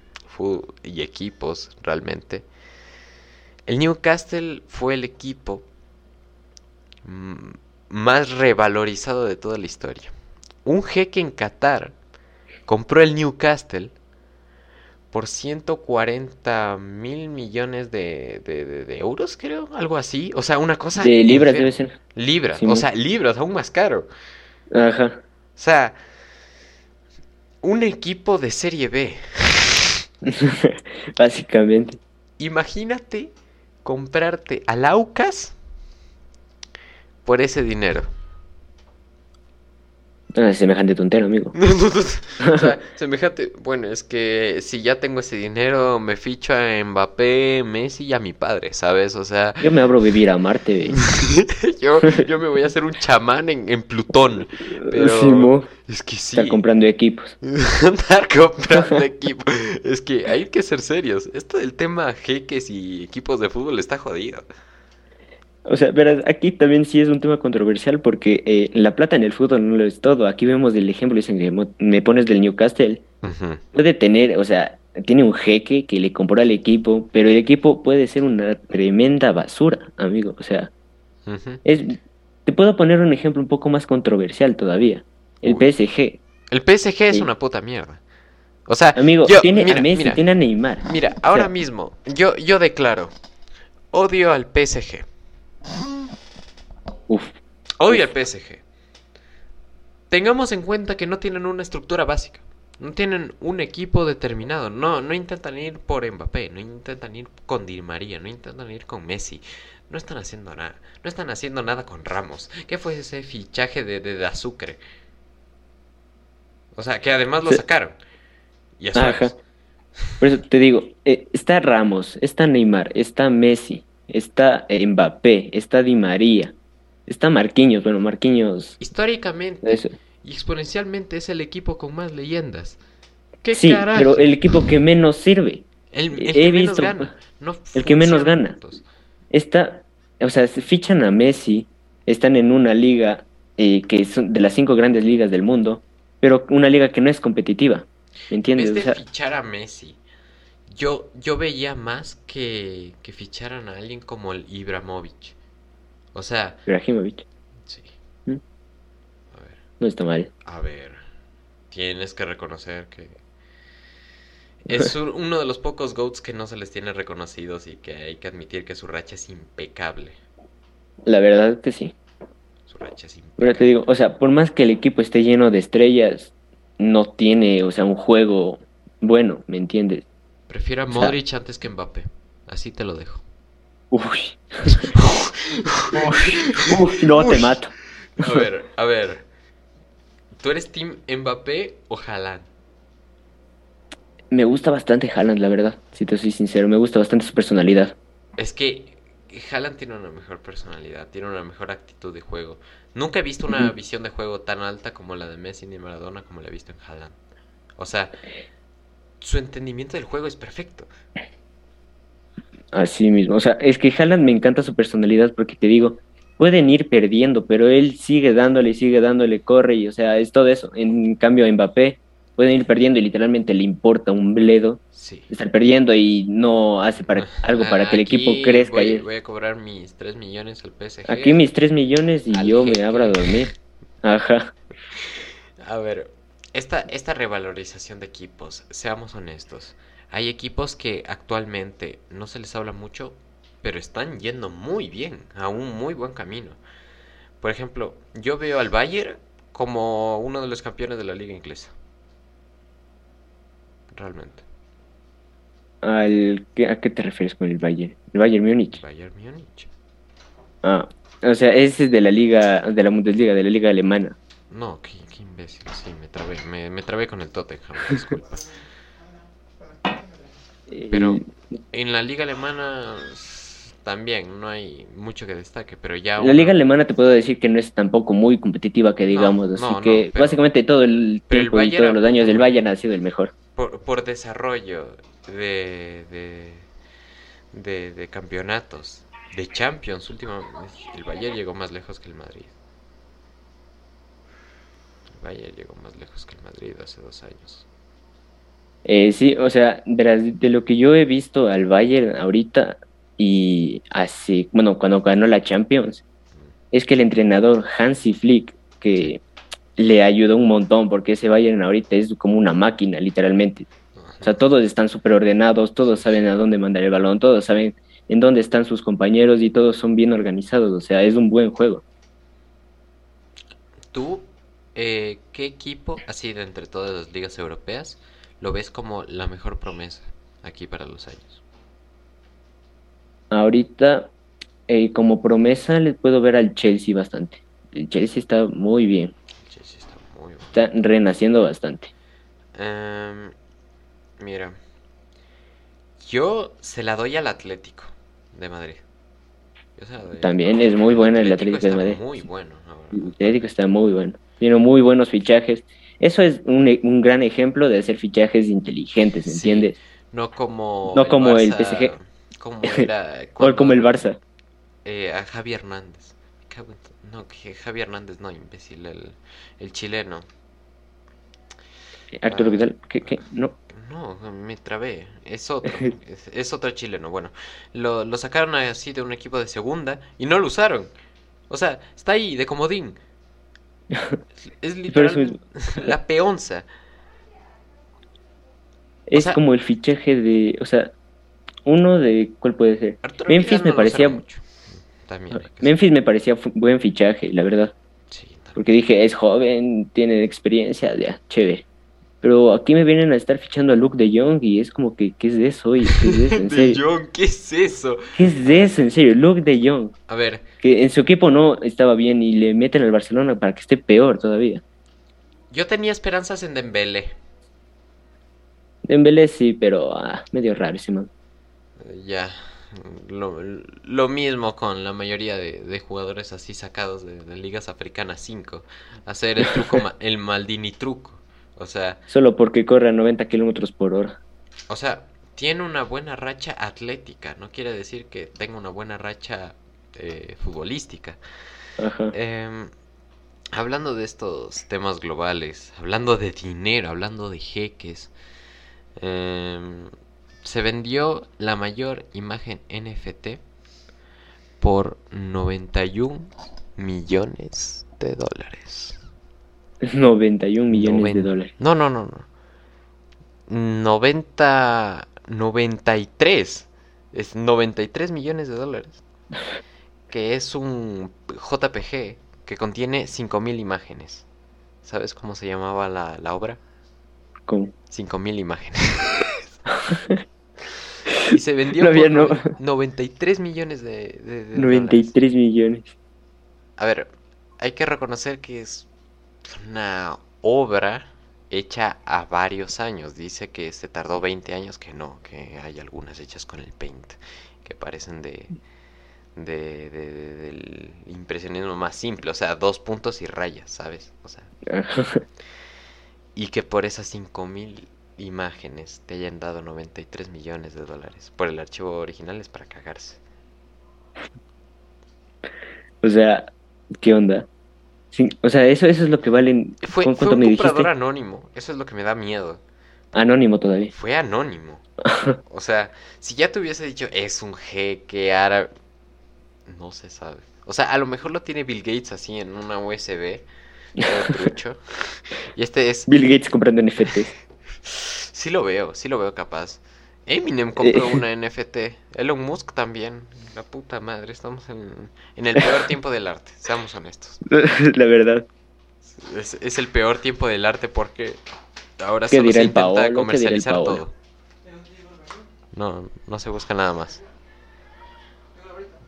y equipos realmente, el Newcastle fue el equipo mm, más revalorizado de toda la historia. Un jeque en Qatar compró el Newcastle por 140 mil millones de, de- de- de euros, creo, algo así. O sea, una cosa... De libras debe ser. Libras, Sí, o sea, libras, aún más caro. Ajá. O sea, un equipo de Serie B. Básicamente. Imagínate comprarte al Aucas por ese dinero. Ah, semejante tontero, amigo. O sea, semejante. Bueno, es que si ya tengo ese dinero, me ficho a Mbappé, Messi y a mi padre, ¿sabes? O sea, Yo me abro vivir a Marte, yo, yo me voy a hacer un chamán en, en Plutón. Pero Sí, mo. es que sí. Estar comprando equipos. Andar comprando equipo. Es que hay que ser serios. Esto del tema jeques y equipos de fútbol está jodido. O sea, verás, aquí también sí es un tema controversial porque eh, la plata en el fútbol no lo es todo. Aquí vemos el ejemplo, dicen que me pones del Newcastle. Puede tener, o sea, tiene un jeque que le compró al equipo, pero el equipo puede ser una tremenda basura, amigo. O sea, es, te puedo poner un ejemplo un poco más controversial todavía. El Uy. PSG. El PSG es una puta mierda. O sea, Amigo, yo- tiene mira, a Messi, mira, tiene a Neymar. mira, O ahora sea, mismo, yo, yo declaro, odio al PSG. Uf, Odio al PSG. Tengamos en cuenta que no tienen una estructura básica. No tienen un equipo determinado. No, no intentan ir por Mbappé. No intentan ir con Di María. No intentan ir con Messi. No están haciendo nada. No están haciendo nada con Ramos. ¿Qué fue ese fichaje de, de, de Azucre? O sea, que además lo sacaron. Y a. Por eso te digo, eh, está Ramos, está Neymar, está Messi, está eh, Mbappé, está Di María, está Marquinhos, bueno, Marquinhos, Históricamente eso. y exponencialmente es el equipo con más leyendas. ¿Qué Sí, carajo? pero el equipo que menos sirve, El, el he que menos visto- gana. No el que menos gana. juntos. está, o sea, se fichan a Messi, están en una liga eh, que son de las cinco grandes ligas del mundo, pero una liga que no es competitiva, ¿me En entiendes? vez O de sea, fichar a Messi, yo, yo veía más que, que ficharan a alguien como el Ibrahimovic. O sea, Ibrahimovic, sí. ¿Mm? A ver, no está mal. a ver. Tienes que reconocer que es un- uno de los pocos GOATs que no se les tiene reconocidos y que hay que admitir que su racha es impecable. La verdad que sí. Su racha es impecable. Pero te digo, o sea, por más que el equipo esté lleno de estrellas, no tiene, o sea, un juego bueno, ¿me entiendes? Prefiero a Modric antes que Mbappé. Así te lo dejo. Uy. Uf, no te Uy. mato. A ver, a ver. ¿Tú eres Team Mbappé o Haaland? Me gusta bastante Haaland, la verdad, si te soy sincero, me gusta bastante su personalidad. Es que Haaland tiene una mejor personalidad, tiene una mejor actitud de juego. Nunca he visto una visión de juego tan alta como la de Messi ni Maradona como la he visto en Haaland. O sea, su entendimiento del juego es perfecto. Así mismo, o sea, es que Haaland me encanta su personalidad porque te digo, pueden ir perdiendo, pero él sigue dándole, sigue dándole, corre y, o sea, es todo eso. En cambio, Mbappé pueden ir perdiendo y literalmente le importa un bledo Sí. estar perdiendo y no hace para, algo para que el equipo crezca. Voy, y- voy a cobrar mis 3 millones al PSG. Aquí mis 3 millones y Al yo me abro a dormir. Ajá. A ver, esta, esta revalorización de equipos, seamos honestos. Hay equipos que actualmente no se les habla mucho, pero están yendo muy bien, a un muy buen camino. Por ejemplo, yo veo al Bayern como uno de los campeones de la liga inglesa. Realmente. Al, ¿qué- ¿A qué te refieres con el Bayern? El Bayern Múnich. Bayern Múnich. Ah, o sea, ese es de la liga, de la Bundesliga, de la liga alemana. No, qué, qué imbécil, sí, me trabé, me, me trabé con el Tottenham, disculpa. Pero- En la liga alemana también no hay mucho que destaque, pero ya... La liga alemana te puedo decir que no es tampoco muy competitiva que digamos, así que básicamente todo el tiempo y todos los años del Bayern ha sido el mejor. Por, por desarrollo de, de, de, campeonatos, de Champions, últimamente el Bayern llegó más lejos que el Madrid. Bayern llegó más lejos que el Madrid hace dos años. Eh, sí, o sea, de, de, lo que yo he visto al Bayern ahorita, y así, bueno, cuando ganó la Champions, es que el entrenador Hansi Flick, que le ayudó un montón, porque ese Bayern ahorita es como una máquina, literalmente. O sea, todos están súper ordenados, todos saben a dónde mandar el balón, todos saben en dónde están sus compañeros y todos son bien organizados, o sea, es un buen juego. ¿Tú eh, qué equipo, así de entre todas las ligas europeas, lo ves como la mejor promesa aquí para los años? Ahorita, eh, como promesa, les puedo ver al Chelsea bastante. El Chelsea está muy bien. Chelsea está muy bien. Está renaciendo bastante. Em, mira, yo se la doy al Atlético de Madrid. También es muy bueno el Atlético, de Madrid. Muy bueno. El Atlético está muy bueno. Tiene muy buenos fichajes. Eso es un, un gran ejemplo de hacer fichajes inteligentes, ¿entiendes? No como, no como el PSG como era. o como el Barça. Eh, a Javi Hernández. No, Javi Hernández, no, imbécil, el, el chileno. Arturo ah, Vidal, ¿qué? qué? No. No, me trabé. Es otro. es, otro chileno. Bueno, lo, lo sacaron así de un equipo de segunda y no lo usaron. O sea, está ahí de comodín. Es literal la peonza. Es como el fichaje de, o sea, uno de, ¿cuál puede ser? Memphis me parecía mucho. También Memphis me parecía buen fichaje, la verdad. Porque dije, es joven, tiene experiencia, ya, chévere. Pero aquí me vienen a estar fichando a Luke de Jong y es como que, ¿qué es de eso? ¿Qué es de eso? En serio? ¿qué es eso? ¿Qué es de eso? En serio, Luke de Jong. A ver. Que en su equipo no estaba bien y le meten al Barcelona para que esté peor todavía. Yo tenía esperanzas en Dembélé. Dembélé sí, pero ah, medio raro ese man ya lo, mismo con la mayoría de, jugadores así sacados de, ligas africanas 5 hacer el truco el Maldini truco o sea solo porque corre a 90 kilómetros por hora. o sea tiene una buena racha atlética no quiere decir que tenga una buena racha eh, futbolística. Em, hablando de estos temas globales hablando de dinero hablando de jeques eh, se vendió la mayor imagen NFT por 91 millones de dólares. 91 millones de dólares. No, no, no, no. 90 93 es 93 millones de dólares. Que es un JPG que contiene 5000 imágenes. ¿Sabes cómo se llamaba la, la obra? ¿Cómo? 5000 imágenes. Y se vendió por 93 millones de, 93 millones. A ver, hay que reconocer que es una obra hecha a varios años. Dice que se tardó 20 años, que no, que hay algunas hechas con el paint, que parecen de, de, del impresionismo más simple, o sea, dos puntos y rayas, ¿sabes? O sea, y que por esas 5000 imágenes te hayan dado 93 millones de dólares por el archivo original es para cagarse. O sea, ¿qué onda? O sea, eso, eso es lo que valen. Fue, un comprador anónimo, eso es lo que me da miedo. Anónimo todavía. Fue anónimo. o sea, si ya te hubiese dicho es un jeque árabe, no se sabe. O sea, a lo mejor lo tiene Bill Gates así en una USB, trucho. y este es. Bill Gates comprando NFTs. Sí lo veo, sí lo veo capaz. Eminem compró una NFT. Elon Musk también. La puta madre, estamos en, el peor tiempo del arte, seamos honestos. La verdad. Es, el peor tiempo del arte porque ahora solo se intenta comercializar todo. No, no se busca nada más.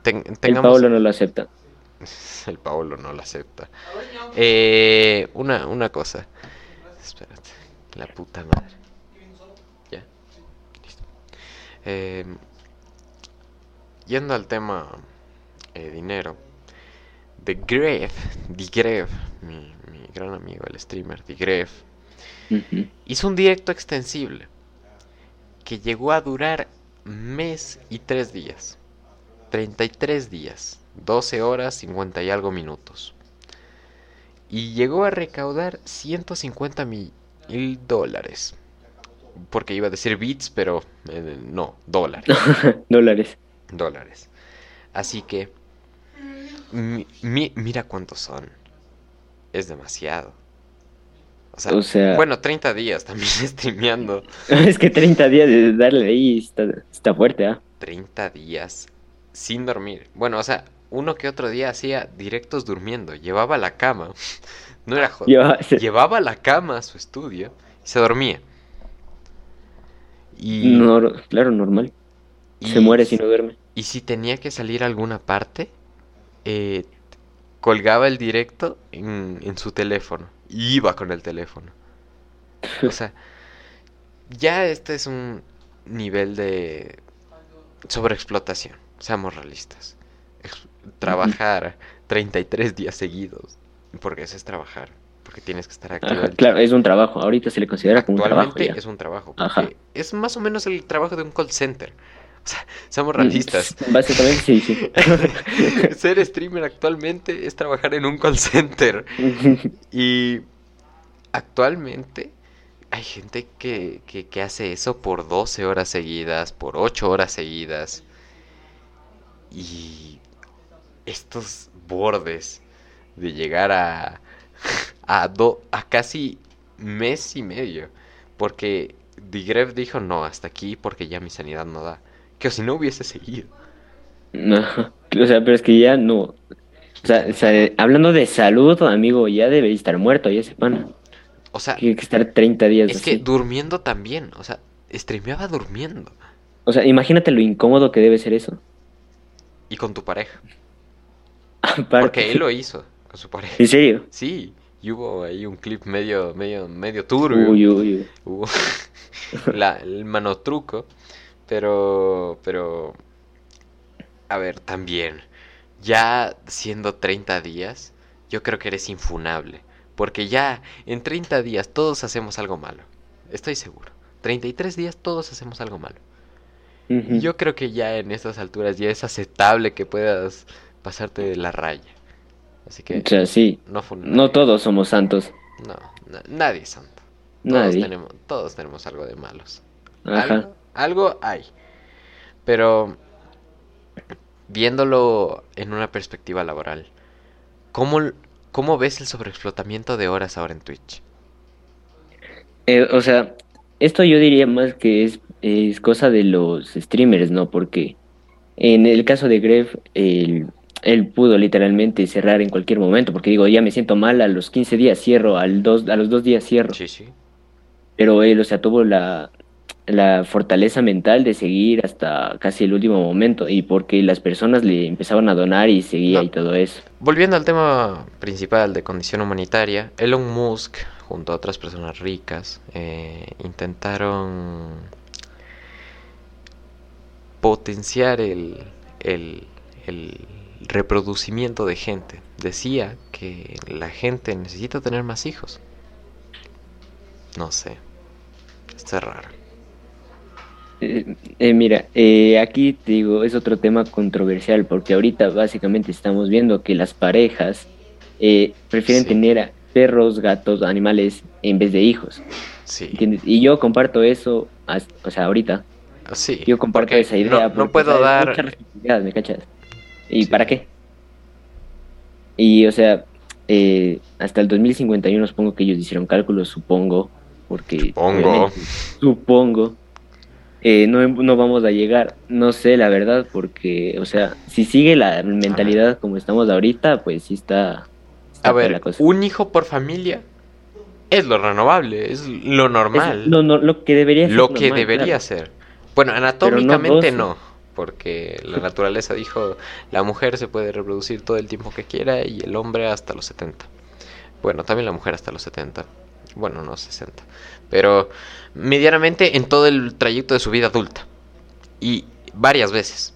El Paolo no lo acepta. El Paolo no lo acepta. Eh, una, una cosa. Espérate. La puta madre. Em, yendo al tema eh, dinero, The Gref, The mi, mi gran amigo, el streamer, The Gref, hizo un directo extensible que llegó a durar mes y tres días. 33 días, 12 horas, 50 y algo minutos. Y llegó a recaudar 150 mil dólares. Porque iba a decir bits, pero eh, no, dólares. dólares. Dólares. Así que, mira cuántos son. Es demasiado. O sea, bueno, 30 días también streameando. es que 30 días de darle ahí está, está fuerte, ¿ah? 30 días sin dormir. Bueno, o sea, uno que otro día hacía directos durmiendo. Llevaba la cama. No era joder. Llevaba, la cama a su estudio y se dormía. Y... claro, normal. se muere si no duerme. Y si tenía que salir a alguna parte, eh, colgaba el directo en, en su teléfono iba con el teléfono. O sea, ya este es un nivel de sobreexplotación, seamos realistas. trabajar 33 días seguidos, porque eso es trabajar, porque tienes que estar activo. claro, es un trabajo, ahorita se le considera como un trabajo. es un trabajo, es más o menos el trabajo de un call center. O sea, seamos mm, realistas. Básicamente sí, sí. Ser streamer actualmente es trabajar en un call center. y actualmente hay gente que, que, hace eso por 12 horas seguidas, por 8 horas seguidas. Y estos bordes de llegar a, a, a casi mes y medio. Porque Digref dijo no, hasta aquí porque ya mi sanidad no da que si no hubiese seguido. No, o sea, pero es que ya no. O sea, hablando de salud, amigo, ya debe estar muerto, ya ese pana. O sea, tiene que estar 30 días. Es que durmiendo también, o sea, streameaba durmiendo. O sea, imagínate lo incómodo que debe ser eso. Y con tu pareja. Porque él lo hizo con su pareja. ¿En serio? Sí, y hubo ahí un clip medio, medio, medio turbio. Uy, uy, Hubo la, el manotruco. Pero, pero, a ver, también, ya siendo 30 días, yo creo que eres infunable. Porque ya en 30 días todos hacemos algo malo. Estoy seguro. 33 días todos hacemos algo malo. Yo creo que ya en estas alturas ya es aceptable que puedas pasarte de la raya. Así que... O sea, sí. No, todos somos santos. No, nadie es santo. Todos tenemos, todos tenemos algo de malos. Ajá. Algo hay. Pero viéndolo en una perspectiva laboral, ¿cómo, cómo ves el sobreexplotamiento de horas ahora en Twitch? Eh, o sea, esto yo diría más que es, es, cosa de los streamers, ¿no? Porque en el caso de Gref, él, él, pudo literalmente cerrar en cualquier momento, porque digo, ya me siento mal, a los 15 días cierro, al dos, a los dos días cierro. Sí, sí. Pero él, o sea, tuvo la, la fortaleza mental de seguir hasta casi el último momento y porque las personas le empezaban a donar y seguía y todo eso. Volviendo al tema principal de condición humanitaria, Elon Musk junto a otras personas ricas eh, intentaron potenciar el, el, el reproducimiento de gente. Decía que la gente necesita tener más hijos. No sé. Está raro. Eh, eh, mira, eh, aquí te digo, es otro tema controversial porque ahorita básicamente estamos viendo que las parejas prefieren tener perros, gatos, animales en vez de hijos. Sí. Y yo comparto eso, o sea, ahorita. Sí. Yo comparto esa idea. No, puedo dar. ¿me cachas? ¿Y para qué? Y, o sea, hasta el 2051 supongo que ellos hicieron cálculos, supongo, porque... Supongo. Supongo eh, no, no vamos a llegar. No sé, la verdad, porque, o sea, si sigue la mentalidad como estamos ahorita, pues sí está. a ver, un hijo por familia es lo renovable, es lo normal. no, no, lo que debería ser. Lo que debería ser. Bueno, anatómicamente no, porque la naturaleza dijo la mujer se puede reproducir todo el tiempo que quiera y el hombre hasta los 70. Bueno, también la mujer hasta los 70. Bueno, no 60 pero medianamente en todo el trayecto de su vida adulta. Y varias veces.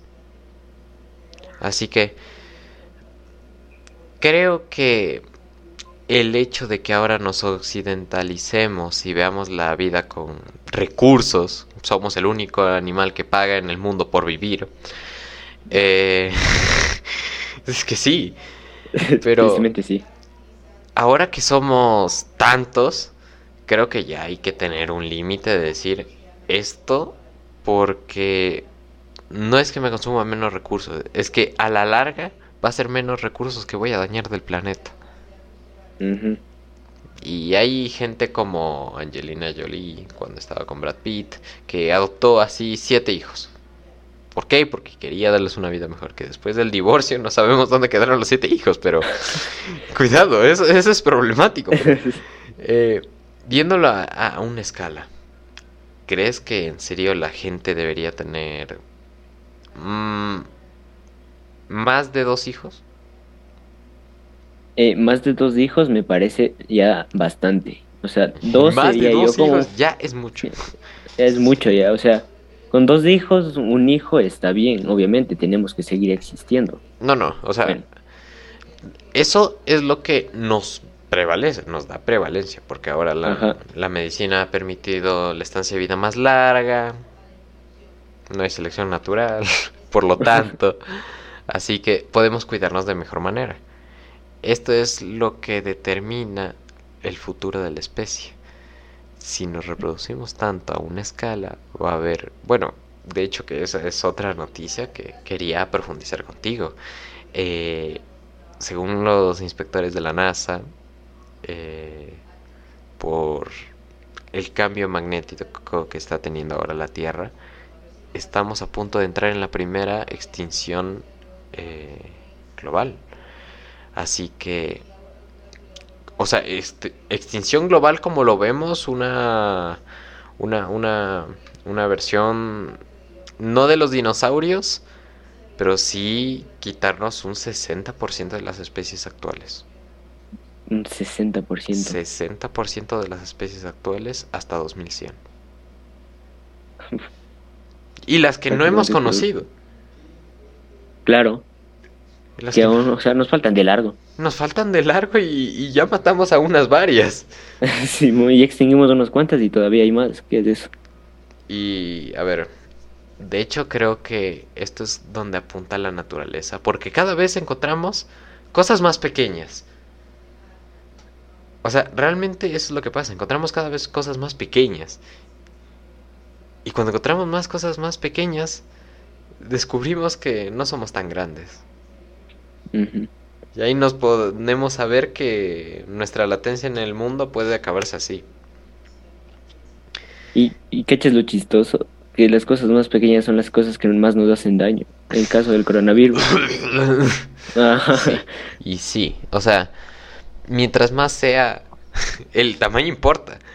Así que creo que el hecho de que ahora nos occidentalicemos y veamos la vida con recursos, somos el único animal que paga en el mundo por vivir. Eh, es que sí, pero sí. ahora que somos tantos, creo que ya hay que tener un límite de decir esto porque no es que me consuma menos recursos, es que a la larga va a ser menos recursos que voy a dañar del planeta. Y hay gente como Angelina Jolie, cuando estaba con Brad Pitt, que adoptó así siete hijos. ¿Por qué? Porque quería darles una vida mejor. Que después del divorcio no sabemos dónde quedaron los siete hijos, pero cuidado, eso, es problemático. Eh, viéndolo a, una escala, ¿crees que en serio la gente debería tener mm, más de dos hijos? Eh, más de dos hijos me parece ya bastante. O sea, dos más de dos hijos ya es mucho. es mucho ya, o sea, con dos hijos, un hijo está bien, obviamente, tenemos que seguir existiendo. No, no, o sea, eso es lo que nos prevalece, nos da prevalencia, porque ahora la, la, medicina ha permitido la estancia de vida más larga, no hay selección natural, por lo tanto, así que podemos cuidarnos de mejor manera. Esto es lo que determina el futuro de la especie. Si nos reproducimos tanto a una escala, va a haber, bueno, de hecho que esa es otra noticia que quería profundizar contigo. Eh, según los inspectores de la NASA, eh, por el cambio magnético que está teniendo ahora la Tierra, estamos a punto de entrar en la primera extinción eh, global. Así que, o sea, este, extinción global como lo vemos, una, una, una, una versión no de los dinosaurios, pero sí quitarnos un 60% de las especies actuales. Un 60%. 60% de las especies actuales hasta 2100. y las que no hemos conocido. Claro o sea, nos faltan de largo. Nos faltan de largo y, ya matamos a unas varias. sí, muy, extinguimos unas cuantas y todavía hay más. ¿Qué es eso? Y, a ver, de hecho creo que esto es donde apunta la naturaleza, porque cada vez encontramos cosas más pequeñas. O sea, realmente eso es lo que pasa, encontramos cada vez cosas más pequeñas. Y cuando encontramos más cosas más pequeñas, descubrimos que no somos tan grandes. Y ahí nos podemos saber que nuestra latencia en el mundo puede acabarse así. ¿Y, y qué es lo chistoso? Que las cosas más pequeñas son las cosas que más nos hacen daño. En el caso del coronavirus. Y sí, o sea, mientras más sea, el tamaño importa.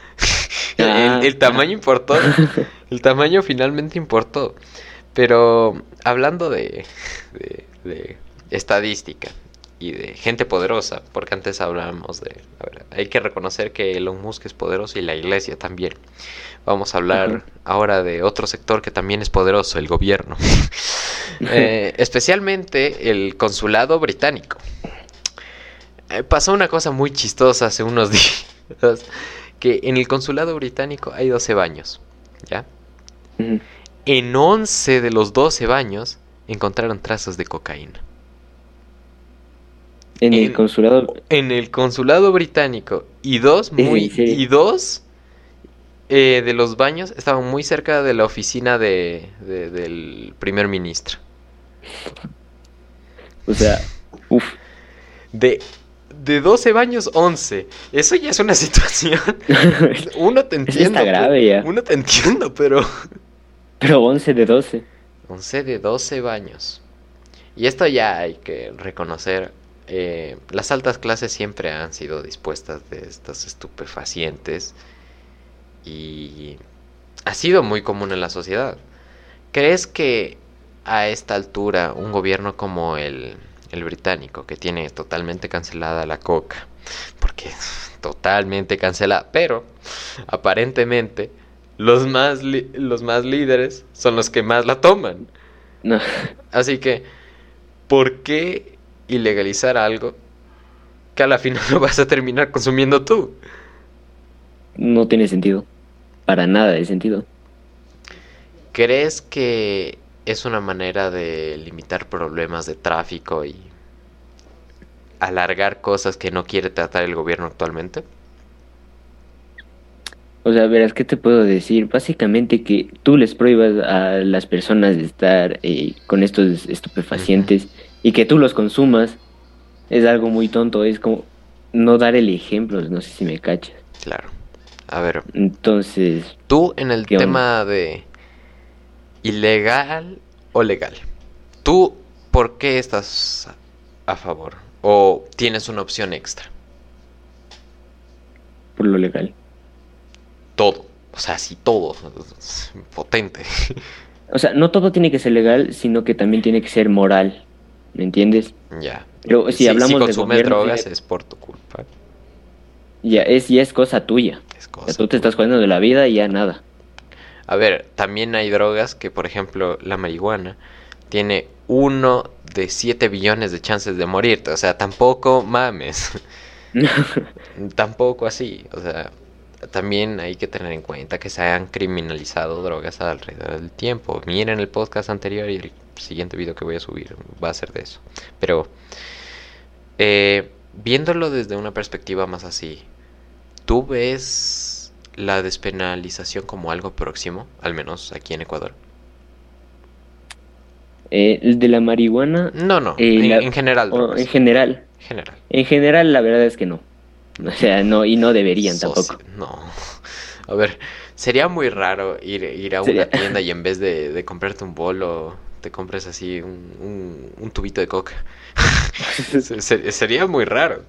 Ah. el, tamaño importó. El tamaño finalmente importó. Pero hablando de, de estadística y de gente poderosa, porque antes hablábamos de... hay que reconocer que Elon Musk es poderoso y la iglesia también. Vamos a hablar ahora de otro sector que también es poderoso, el gobierno. Eh, especialmente el consulado británico. Eh, pasó una cosa muy chistosa hace unos días, que en el consulado británico hay 12 baños, ¿ya? En 11 de los 12 baños encontraron trazas de cocaína. En, el consulado. En el consulado británico. Y dos, muy, y dos eh, de los baños estaban muy cerca de la oficina de, del primer ministro. O sea, uff. De, de 12 baños, 11. Eso ya es una situación. Uno te entiendo. Está grave ya. Uno te entiendo, pero. Pero 11 de 12. 11 de 12 baños. Y esto ya hay que reconocer eh, las altas clases siempre han sido dispuestas de estas estupefacientes y ha sido muy común en la sociedad. ¿Crees que a esta altura un gobierno como el, el británico, que tiene totalmente cancelada la coca, porque totalmente cancelada, pero aparentemente los más, los más líderes son los que más la toman. Así que ¿por qué ilegalizar algo que a la final lo vas a terminar consumiendo tú? No tiene sentido. Para nada de sentido. ¿Crees que es una manera de limitar problemas de tráfico y alargar cosas que no quiere tratar el gobierno actualmente? O sea, verás, ¿qué te puedo decir? Básicamente que tú les prohíbas a las personas de estar eh, con estos estupefacientes y que tú los consumas es algo muy tonto. Es como no dar el ejemplo, no sé si me cachas. Claro. A ver. Entonces. Tú en el tema de ilegal o legal. ¿Tú por qué estás a favor? ¿O tienes una opción extra? Por lo legal todo. O sea, sí, todo. Potente. O sea, no todo tiene que ser legal, sino que también tiene que ser moral. ¿Me entiendes? Ya. Pero si, hablamos si consumes drogas es por tu culpa. Ya es, ya es cosa tuya. Es cosa tú te estás jugando de la vida y ya nada. A ver, también hay drogas que, por ejemplo, la marihuana tiene uno de siete billones de chances de morirte. O sea, tampoco mames. tampoco así. O sea, también hay que tener en cuenta que se han criminalizado drogas alrededor del tiempo. Miren el podcast anterior y el siguiente video que voy a subir va a ser de eso. Pero eh, viéndolo desde una perspectiva más así, ¿tú ves la despenalización como algo próximo, al menos aquí en Ecuador? Eh, ¿El de la marihuana? No, no, eh, en, general. en general. General. En general, la verdad es que no. O sea, no, y no deberían tampoco. No. A ver, sería muy raro ir, ir a una tienda y en vez de, comprarte un bolo, te compres así un, un, tubito de coca. sería muy raro.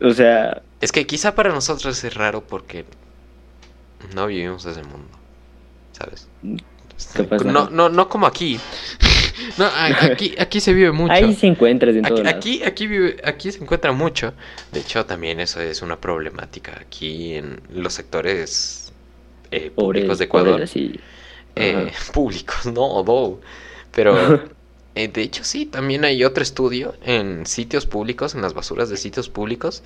O sea... Es que quizá para nosotros es raro porque no vivimos ese mundo, ¿sabes? No, no, no como aquí. No, aquí, aquí se vive mucho. Ahí se encuentra en aquí, aquí, aquí, vive, aquí se encuentra mucho. De hecho, también eso es una problemática aquí en los sectores eh, públicos de Ecuador. Eh, públicos, no, no. Pero eh, de hecho sí, también hay otro estudio en sitios públicos, en las basuras de sitios públicos.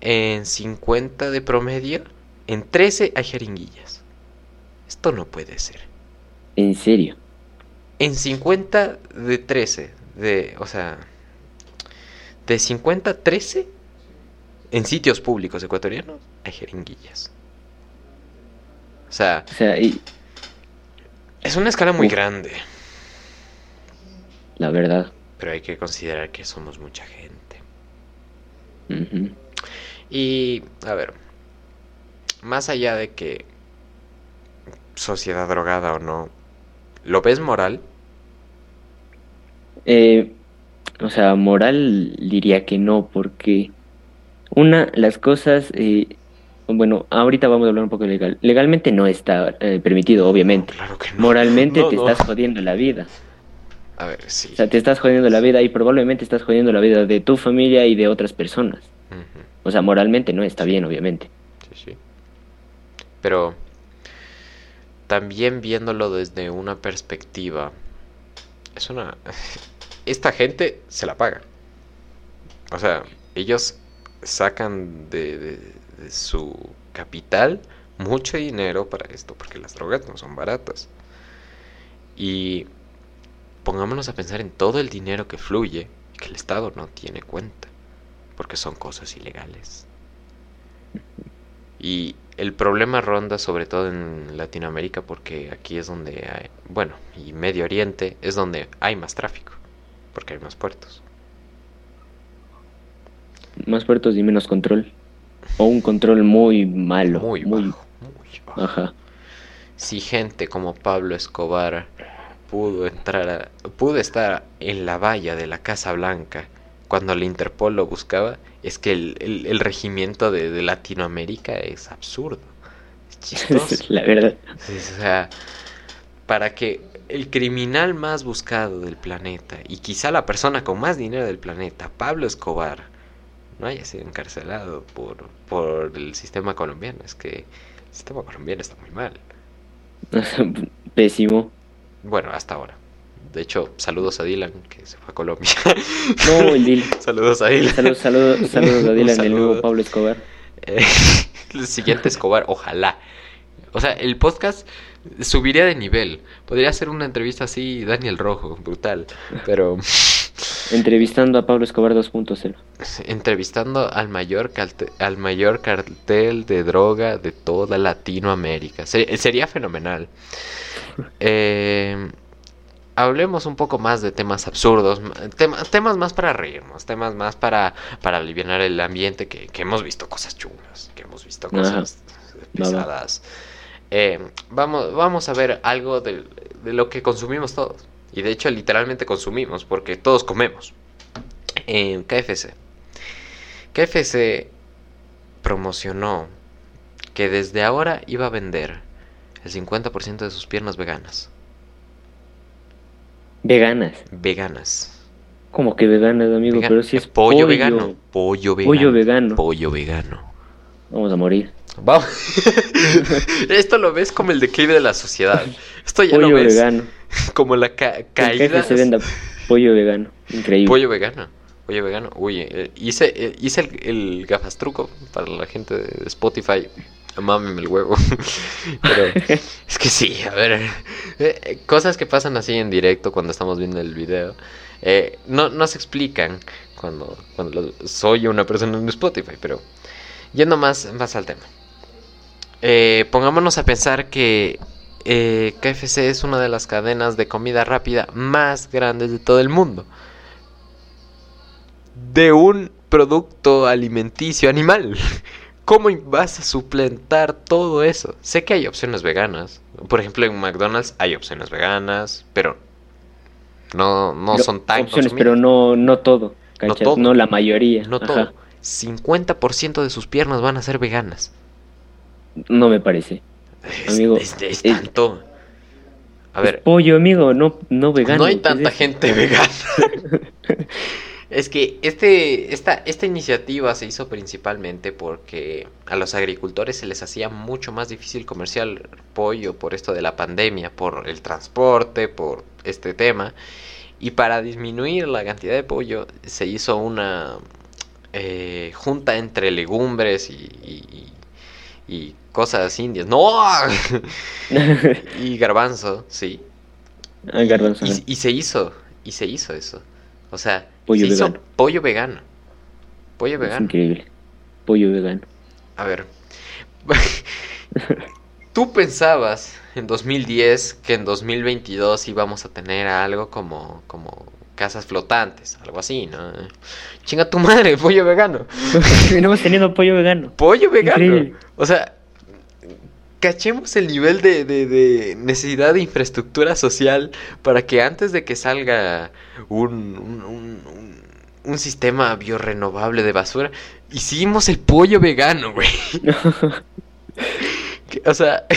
En 50 de promedio, en 13 hay jeringuillas. Esto no puede ser. ¿En serio? En 50 de 13, de, o sea, de 50 a 13 en sitios públicos ecuatorianos hay jeringuillas. O sea, o sea y... es una escala muy grande. La verdad. Pero hay que considerar que somos mucha gente. Y, a ver, más allá de que sociedad drogada o no, ¿lo ves moral? Eh, o sea, moral diría que no, porque una, las cosas, eh, bueno, ahorita vamos a hablar un poco legal. Legalmente no está eh, permitido, obviamente. claro que no. Moralmente te estás jodiendo la vida. A ver, sí. O sea, te estás jodiendo la vida y probablemente estás jodiendo la vida de tu familia y de otras personas. O sea, moralmente no está bien, obviamente. Sí, sí. Pero también viéndolo desde una perspectiva, es una esta gente se la paga. O sea, ellos sacan de, su capital mucho dinero para esto, porque las drogas no son baratas. Y pongámonos a pensar en todo el dinero que fluye y que el Estado no tiene cuenta, porque son cosas ilegales. Y el problema ronda sobre todo en Latinoamérica porque aquí es donde hay, bueno, y Medio Oriente es donde hay más tráfico porque hay más puertos. Más puertos y menos control. O un control muy malo. Muy, bajo, Ajá. Si gente como Pablo Escobar pudo entrar pudo estar en la valla de la Casa Blanca cuando el Interpol lo buscaba, es que el, regimiento de, Latinoamérica es absurdo. Es chistoso. la verdad. o sea, para que el criminal más buscado del planeta y quizá la persona con más dinero del planeta, Pablo Escobar, no haya sido encarcelado por, por el sistema colombiano. Es que el sistema colombiano está muy mal. Pésimo. Bueno, hasta ahora. De hecho, saludos a Dylan, que se fue a Colombia. No, el Dylan. saludos a Dylan. Saludos, saludos, saludos a Dylan, el nuevo Pablo Escobar. Eh, el siguiente Escobar, ojalá. O sea, el podcast subiría de nivel. Podría ser una entrevista así, Daniel Rojo, brutal. Pero Entrevistando a Pablo Escobar 2.0. entrevistando al mayor, al mayor cartel de droga de toda Latinoamérica. Se- sería fenomenal. Eh, hablemos un poco más de temas absurdos, ma- tema- temas más para reírnos, temas más para, para aliviar el ambiente, que, que hemos visto cosas chungas, que hemos visto Ajá. cosas pesadas. Eh, vamos, vamos a ver algo de, de lo que consumimos todos. Y de hecho literalmente consumimos, porque todos comemos. Eh, KFC. KFC promocionó que desde ahora iba a vender el 50% de sus piernas veganas. Veganas. Veganas. Como que veganas, amigo, Vegan- pero si es pollo, vegano. Pollo vegano. Pollo vegano. Pollo vegano. Vamos a morir. Vamos. Esto lo ves como el declive de la sociedad. Esto ya Pollo lo ves vegano. como la ca- caída. se venda pollo vegano. Increíble. Pollo vegano. Pollo vegano. Uy, eh, hice, eh, hice el, el gafastruco para la gente de Spotify. Mámeme el huevo. Pero es que sí, a ver. eh, cosas que pasan así en directo cuando estamos viendo el video. eh, no, no se explican cuando, cuando soy una persona en Spotify. Pero yendo más, más al tema. Eh, pongámonos a pensar que KFC es una de las cadenas de comida rápida más grandes de todo el mundo. De un producto alimenticio animal. ¿Cómo vas a suplentar todo eso? Sé que hay opciones veganas. Por ejemplo, en McDonald's hay opciones veganas, pero no, no son tan opciones, consumidas. pero no, no todo. No todo. No la mayoría. No Ajá. todo. 50% de sus piernas van a ser veganas. No me parece. Es- Amigo, es, es es- tanto. A ver, pollo, amigo, no, no vegano. no hay ¿qué es tanta gente vegana. es que este, esta, esta iniciativa se hizo principalmente porque a los agricultores se les hacía mucho más difícil comerciar pollo por esto de la pandemia, por el transporte, por este tema. Y para disminuir la cantidad de pollo se hizo una eh, junta entre legumbres y, y- y- y cosas indias. ¡No! y garbanzo, sí. Ah, garbanzo. Y, y se hizo, y se hizo eso. O sea, Pollo se hizo vegano. pollo vegano. Pollo Es vegano. increíble. Pollo vegano. A ver. Tú pensabas en 2010 que en 2022 íbamos a tener algo como, como casas flotantes, algo así, ¿no? Chinga tu madre, pollo vegano. Terminamos teniendo pollo vegano. Pollo vegano. Increíble. O sea, cachemos el nivel de, de- de necesidad de infraestructura social para que antes de que salga un, un, un- un- sistema biorenovable de basura, hicimos el pollo vegano, güey. O sea,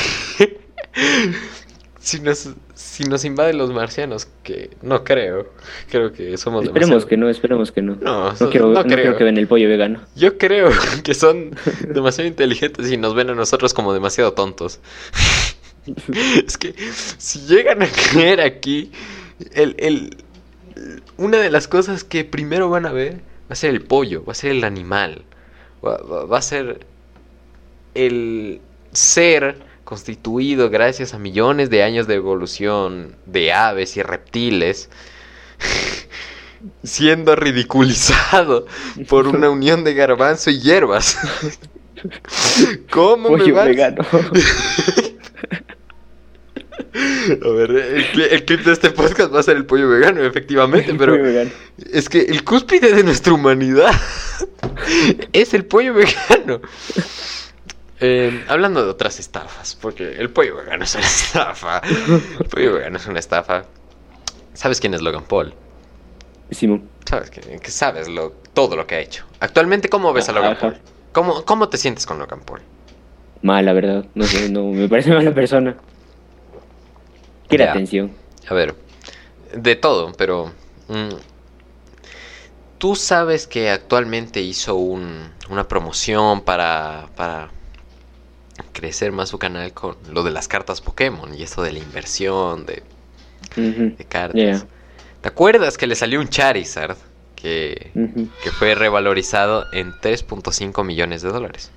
si nos, si nos invaden los marcianos, que no creo, creo que somos esperemos demasiado- que no, esperemos que no. No, No quiero, no no creo. que ven el pollo vegano. Yo creo que son demasiado inteligentes y nos ven a nosotros como demasiado tontos. Es que si llegan a caer aquí, el, el- una de las cosas que primero van a ver va a ser el pollo, va a ser el animal, va, va- va a ser el ser constituido gracias a millones de años de evolución de aves y reptiles, siendo ridiculizado por una unión de garbanzo y hierbas. ¿Cómo me Pollo vas? vegano. A ver, el, cli- el clip de este podcast va a ser el pollo vegano, efectivamente, pero Pollo vegano. es que el cúspide de nuestra humanidad es el pollo vegano. Eh, hablando de otras estafas, porque el pollo vegano es una estafa. El pollo vegano es una estafa. ¿Sabes quién es Logan Paul? Simón. Sabes que, que sabes lo, todo lo que ha hecho. Actualmente, ¿cómo ves a Logan Ajá. Paul? ¿Cómo, ¿Cómo te sientes con Logan Paul? Mal, la verdad. No sé, no, me parece mala persona. Quiere atención. A ver, de todo, pero... mm, Tú sabes que actualmente hizo un- una promoción para, para crecer más su canal con lo de las cartas Pokémon y esto de la inversión, de de cartas. Yeah. ¿Te acuerdas que le salió un Charizard que, que fue revalorizado en 3.5 millones de dólares?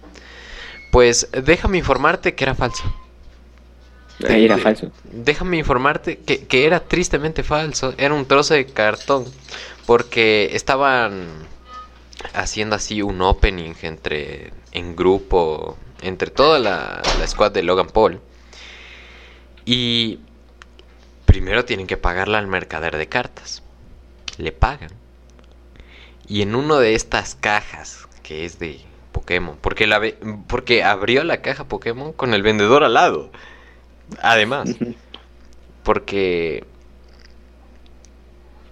Pues déjame informarte que era falso. Ahí era falso. Déjame informarte que, que era tristemente falso. Era un trozo de cartón. Porque estaban haciendo así un opening entre en grupo. Entre toda la, la squad de Logan Paul. Y primero tienen que pagarle al mercader de cartas. Le pagan. Y en uno de estas cajas, que es de Pokémon, porque, la ve- porque abrió la caja Pokémon con el vendedor al lado. Además, porque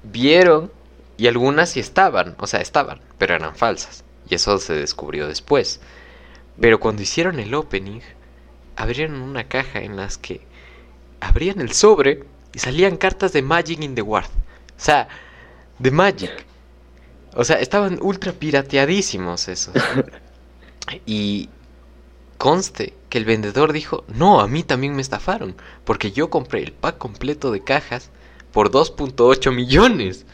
vieron y algunas sí estaban, o sea, estaban, pero eran falsas. Y eso se descubrió después. Pero cuando hicieron el opening, abrieron una caja en las que abrían el sobre y salían cartas de Magic in the Ward. O sea, de Magic. O sea, estaban ultra pirateadísimos esos. Y conste que el vendedor dijo, no, a mí también me estafaron, porque yo compré el pack completo de cajas por 2.8 millones.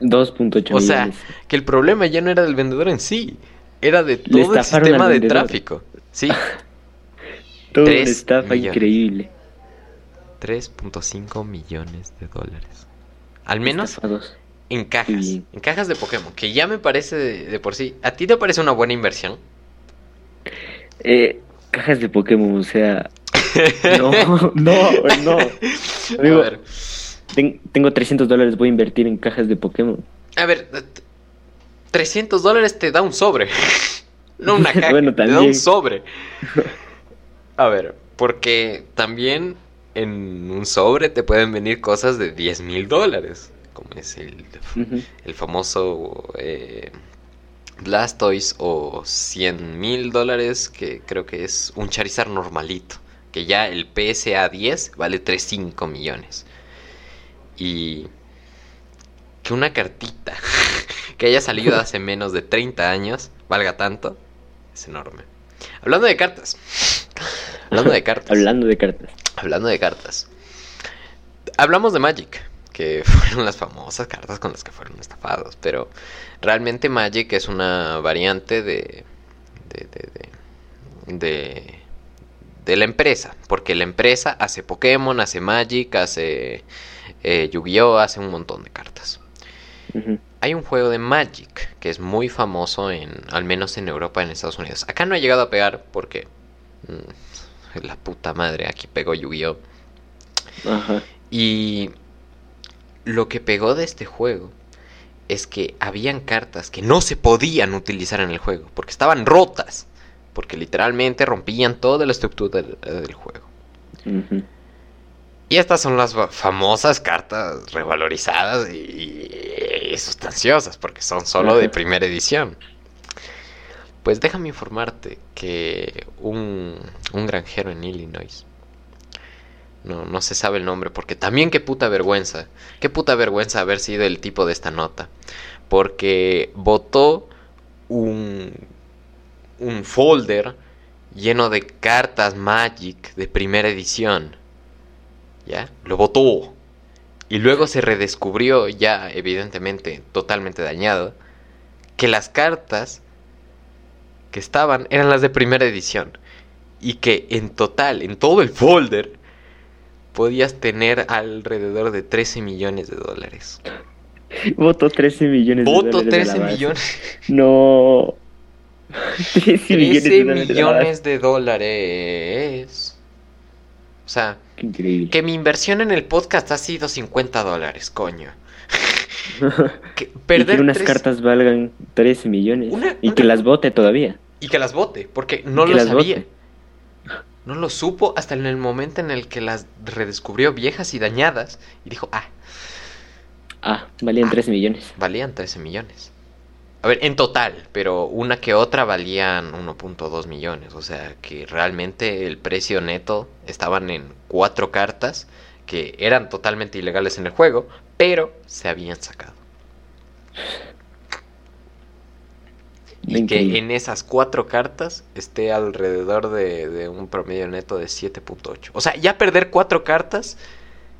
2.8 O sea, millones. que el problema ya no era del vendedor en sí, era de todo el sistema de tráfico. Sí, Todo una estafa millones. increíble. 3.5 millones de dólares. Al menos Estafados. en cajas, en cajas de Pokémon, que ya me parece de, de por sí. ¿A ti te parece una buena inversión? Eh, cajas de Pokémon, o sea. No, no, no. Amigo, A ver, ten- tengo 300 dólares, voy a invertir en cajas de Pokémon. a ver, 300 dólares te da un sobre. No una caja, Bueno, te da un sobre. A ver, porque también en un sobre te pueden venir cosas de 10 mil dólares, como es el, el famoso eh, Blastoise o 100 mil dólares, que creo que es un Charizard normalito, que ya el PSA 10 vale 3.5 millones. Y que una cartita que haya salido hace menos de 30 años valga tanto, es enorme. Hablando de cartas. Hablando de cartas. Hablando de cartas. Hablando de cartas. Hablamos de Magic, que fueron las famosas cartas con las que fueron estafados, pero realmente Magic es una variante de de, de, de, de- de la empresa, porque la empresa hace Pokémon, hace Magic, hace eh, Yu-Gi-Oh, hace un montón de cartas. Hay un juego de Magic que es muy famoso en, al menos en Europa, en Estados Unidos. Acá no ha llegado a pegar porque mm, la puta madre aquí pegó Yu-Gi-Oh. Ajá. Y lo que pegó de este juego es que habían cartas que no se podían utilizar en el juego porque estaban rotas, porque literalmente rompían toda la estructura del, del juego. Ujú. Y estas son las fa- famosas cartas revalorizadas y, y sustanciosas, porque son solo de primera edición. Pues déjame informarte que un, un granjero en Illinois, no, no se sabe el nombre, porque también qué puta vergüenza, qué puta vergüenza haber sido el tipo de esta nota, porque votó un, un folder lleno de cartas Magic de primera edición. ¿Ya? Lo botó. Y luego se redescubrió, ya evidentemente totalmente dañado, que las cartas que estaban eran las de primera edición. Y que en total, en todo el folder, podías tener alrededor de 13 millones de dólares. Voto 13 millones de Voto dólares. de la 13 base. millones. No. 13 millones 13 de dólares. de la base. millones de dólares. O sea, Qué increíble. que mi inversión en el podcast ha sido 50 dólares, coño. Que y perder que unas tres- cartas valgan 13 millones. Una- y que las vote todavía. Y que las vote, porque no lo sabía. No lo supo hasta en el momento en el que las redescubrió viejas y dañadas. Y dijo, ah, Ah, valían Ah. 13 millones. valían 13 millones. A ver, en total, pero una que otra valían 1.2 millones. O sea que realmente el precio neto estaban en cuatro cartas que eran totalmente ilegales en el juego, pero se habían sacado. Y Increíble. que en esas cuatro cartas esté alrededor de, de un promedio neto de 7.8. O sea, ya perder cuatro cartas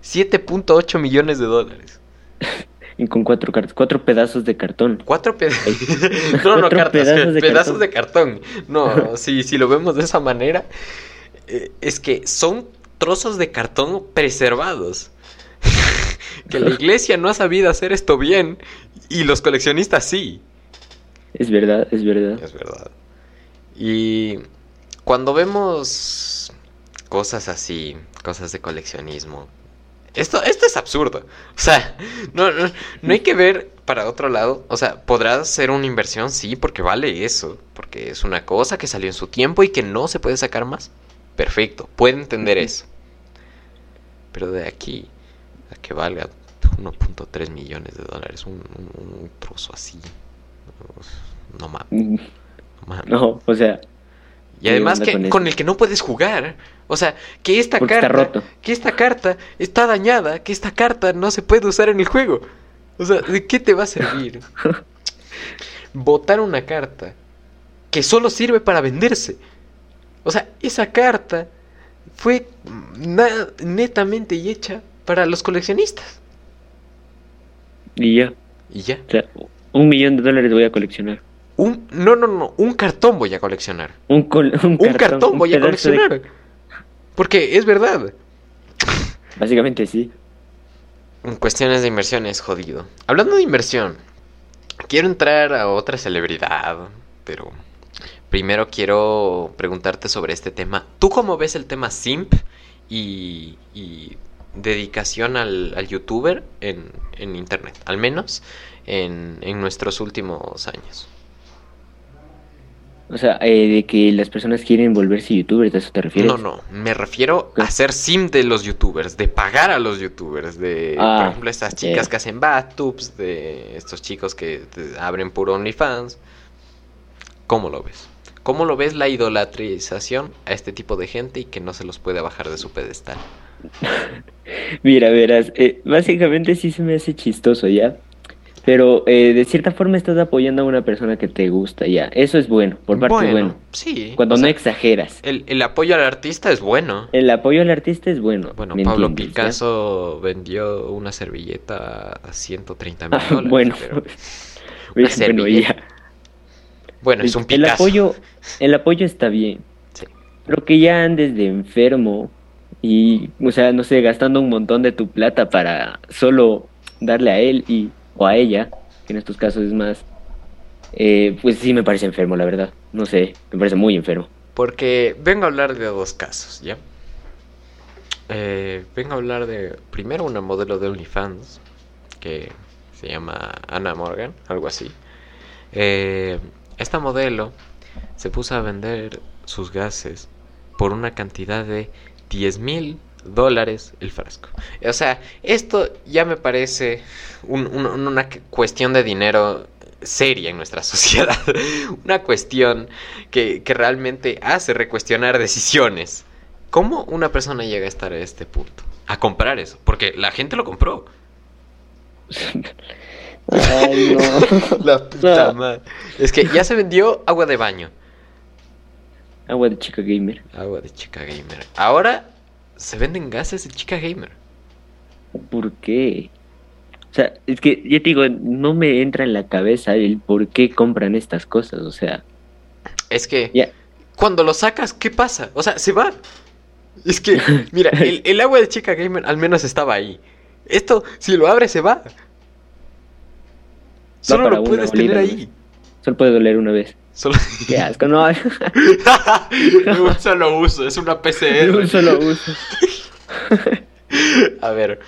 7.8 millones de dólares. Y con cuatro cartas, cuatro pedazos de cartón. Cuatro pedazos. no, no, Cuatro cartas, pedazos de pedazos cartón. de cartón. No, si, si lo vemos de esa manera, eh, es que son trozos de cartón preservados. que la iglesia no ha sabido hacer esto bien y los coleccionistas sí. Es verdad, es verdad. Es verdad. Y cuando vemos cosas así, cosas de coleccionismo, esto, esto es absurdo. O sea, no, no, no hay que ver para otro lado. O sea, podrá ser una inversión, sí, porque vale eso. Porque es una cosa que salió en su tiempo y que no se puede sacar más. Perfecto, puede entender eso. Pero de aquí a que valga 1.3 millones de dólares, un, un- un trozo así. No mames. Mm, no mames. No, o sea, Y ¿Qué además que con el que no puedes jugar. O sea, que esta Porque está carta, roto. que esta carta está dañada, que esta carta no se puede usar en el juego. O sea, ¿de qué te va a servir? Botar una carta que solo sirve para venderse. O sea, esa carta fue netamente hecha para los coleccionistas. y ya. Y ya. O sea, un millón de dólares voy a coleccionar. Un, no, no, no, un cartón voy a coleccionar. Un, col- un Un cartón, voy a de- coleccionar. Porque es verdad. Básicamente sí. En cuestiones de inversión es jodido. Hablando de inversión, quiero entrar a otra celebridad, pero primero quiero preguntarte sobre este tema. ¿Tú cómo ves el tema simp y, y dedicación al, al youtuber en, en internet? Al menos en, en nuestros últimos años. O sea, eh, de que las personas quieren volverse youtubers, ¿a eso te refieres? No, no, me refiero ¿Qué? a ser sim de los youtubers, de pagar a los youtubers, de, Ah, por ejemplo, estas chicas que hacen bathtubs, de estos chicos que abren puro OnlyFans. ¿Cómo lo ves? ¿Cómo lo ves la idolatrización a este tipo de gente y que no se los puede bajar de su pedestal? Mira, verás, eh, básicamente sí se me hace chistoso ya. Pero eh, de cierta forma estás apoyando a una persona que te gusta ya. Eso es bueno, por parte bueno, bueno. sí. Cuando o no exageras. el, el apoyo al artista es bueno. El apoyo al artista es bueno. Bueno, ¿me Pablo entiendes, ya? Picasso vendió una servilleta a 130 mil Ah, dólares. bueno, pero- bueno, servilleta. ya. Bueno, es un el Picasso. apoyo, el apoyo está bien. Sí. Pero que ya andes de enfermo y, o sea, no sé, gastando un montón de tu plata para solo darle a él y o a ella, que en estos casos es más, eh, pues sí me parece enfermo, la verdad. No sé, me parece muy enfermo. Porque vengo a hablar de dos casos, ¿ya? Eh, vengo a hablar de, primero, una modelo de OnlyFans, que se llama Anna Morgan, algo así. Eh, esta modelo se puso a vender sus gases por una cantidad de 10 mil dólares el frasco. O sea, esto ya me parece un- un- una cuestión de dinero seria en nuestra sociedad. una cuestión que, que realmente hace recuestionar decisiones. ¿Cómo una persona llega a estar a este punto? A comprar eso. Porque la gente lo compró. Ay, no. La puta No. madre. Es que ya se vendió agua de baño. Agua de chica gamer. Agua de chica gamer. Ahora se venden gases de chica gamer. ¿Por qué? O sea, es que ya te digo, no me entra en la cabeza el por qué compran estas cosas. O sea, Es que cuando lo sacas, ¿qué pasa? O sea, se va. Es que, mira, el, el agua de chica gamer al menos estaba ahí. Esto, si lo abres, se va. Solo lo una puedes tener olida, ahí. Solo puede doler una vez. Solo... Qué asco, no. De un solo uso, es una De PCR. un solo uso. A ver,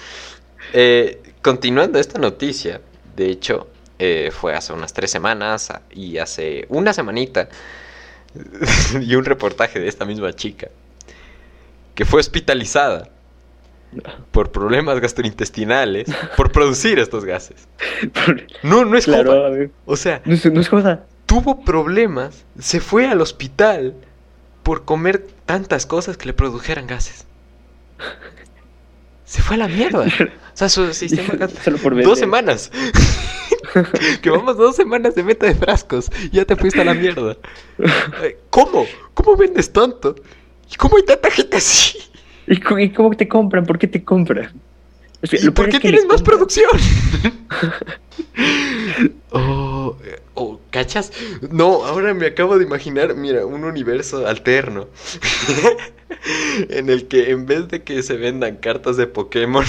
eh, continuando esta noticia, de hecho, eh, fue hace unas tres semanas a- y hace una semanita y un reportaje de esta misma chica que fue hospitalizada por problemas gastrointestinales por producir estos gases. No, no es Claro, joda. a ver. O sea, No, no es joda. Tuvo problemas, se fue al hospital por comer tantas cosas que le produjeran gases. Se fue a la mierda. O sea, su sistema Solo por. Dos semanas. que vamos dos semanas de meta de frascos. Ya te fuiste a la mierda. Eh, ¿Cómo? ¿Cómo vendes tanto? ¿Y cómo hay tanta gente así? ¿Y cómo, te compran? ¿Por qué te compran? ¿Y por qué es que tienes más producción? oh, oh, ¿cachas? No, ahora me acabo de imaginar, mira, un universo alterno. en el que en vez de que se vendan cartas de Pokémon,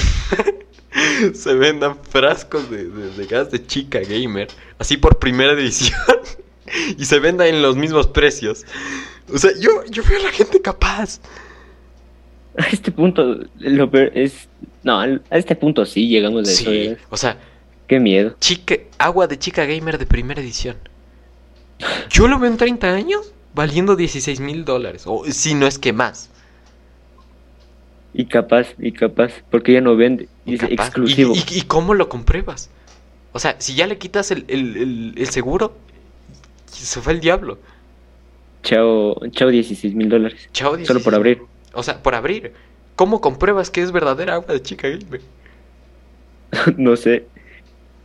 se vendan frascos de, de- de gas de chica gamer, así por primera edición, y se venda en los mismos precios. O sea, yo, yo veo a la gente capaz. A este punto, lo peor es. No, a este punto sí llegamos eso. Sí, o sea, Qué miedo. chica, agua de chica gamer de primera edición. Yo lo veo en 30 años valiendo 16 mil dólares. O si no es que más. Y capaz, y capaz, porque ya no vende. Dice Capaz. exclusivo. ¿Y, y, y cómo lo compruebas? O sea, si ya le quitas el, el- el- el seguro, se fue el diablo. Chao, chao 16 mil dólares. Chao, Solo 16. por abrir. O sea, por abrir. ¿Cómo compruebas que es verdadera agua de chica gamer? no sé.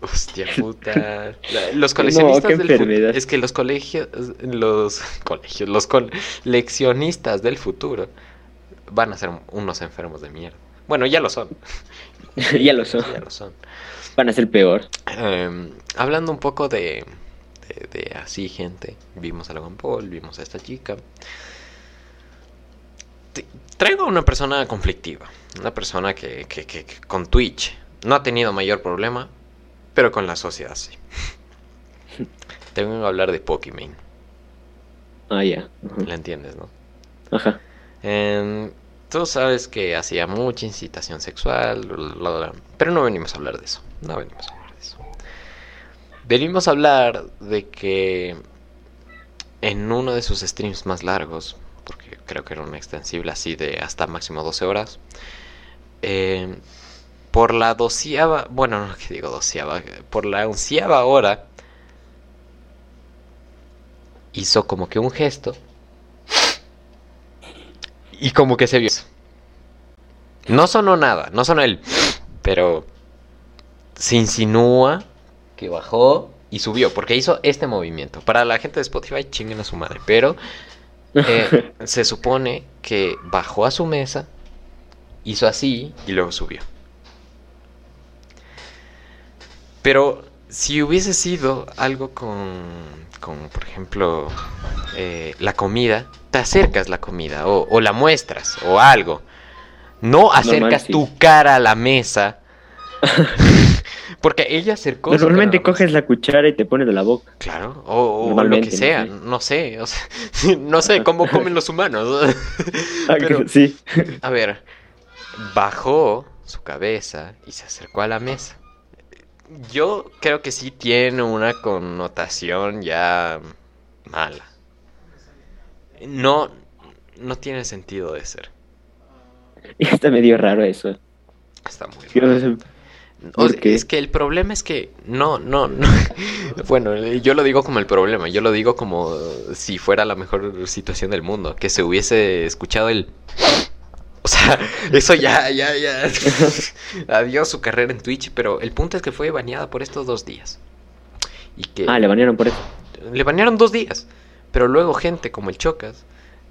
Hostia puta. Los coleccionistas del futuro. Es que los colegios, los colegios, los coleccionistas del futuro van a ser unos enfermos de mierda. Bueno, ya lo son. ya lo son. Ya lo son. Van a ser peor. Em, hablando un poco de, de, de así, gente. Vimos a Logan Paul, vimos a esta chica. Te- Traigo a una persona conflictiva. Una persona que, que- que- que con Twitch no ha tenido mayor problema, pero con la sociedad sí. Te vengo a hablar de Pokimane. Ah, ya. Ujú. ¿La entiendes, no? Ajá. Em, tú sabes que hacía mucha incitación sexual, bla, bla, bla, bla, pero no venimos a hablar de eso. No venimos a hablar de eso. Venimos a hablar de que en uno de sus streams más largos, porque creo que era un extensible así de hasta máximo 12 horas, em, por la doceava, bueno, no que digo doceava, por la onceava hora, hizo como que un gesto y como que se vio. No sonó nada, no sonó el. Pero se insinúa que bajó y subió, porque hizo este movimiento. Para la gente de Spotify, chinguen a su madre. Pero eh, se supone que bajó a su mesa, hizo así y luego subió. Pero si hubiese sido algo con, con por ejemplo, eh, la comida, te acercas la comida o, o la muestras o algo. No acercas tu cara a la mesa. Porque ella acercó. Normalmente coges la cuchara y te pones de la boca. Claro, o, o lo que sea, no sé, no sé cómo comen los humanos. Ah, Pero- Sí. A ver, bajó su cabeza y se acercó a la mesa. Yo creo que sí tiene una connotación ya mala. No, no tiene sentido de ser. Y está medio raro eso. Está muy raro. Es que el problema es que no, no, no. Bueno, yo lo digo como el problema, yo lo digo como si fuera la mejor situación del mundo, que se hubiese escuchado el... O sea, eso ya, ya, ya. Adiós su carrera en Twitch, pero el punto es que fue baneada por estos dos días. Y que Ah, le banearon por eso. le banearon dos días. Pero luego gente como el Chocas,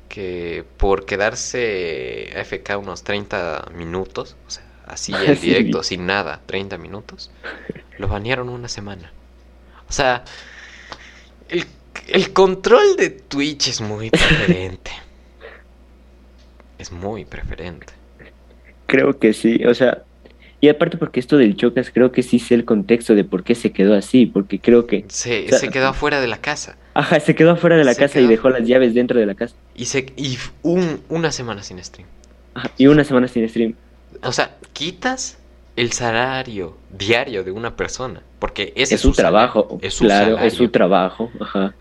que por quedarse AFK unos 30 minutos, o sea, así en Sí. directo, sin nada, 30 minutos, lo banearon una semana. O sea, el, el control de Twitch es muy preferente. Es muy preferente. Creo que sí, o sea, y aparte porque esto del chocas, creo que sí sé el contexto de por qué se quedó así, porque creo que, Se, O sea, se quedó afuera de la casa. ajá, se quedó afuera de la Se casa y dejó las llaves dentro de la casa. Y, se, y un, una semana sin stream. Ajá, y una semana sin stream. O sea, quitas el salario diario de una persona. Porque ese Es su salario, trabajo, Es su claro, salario. es su trabajo, ajá.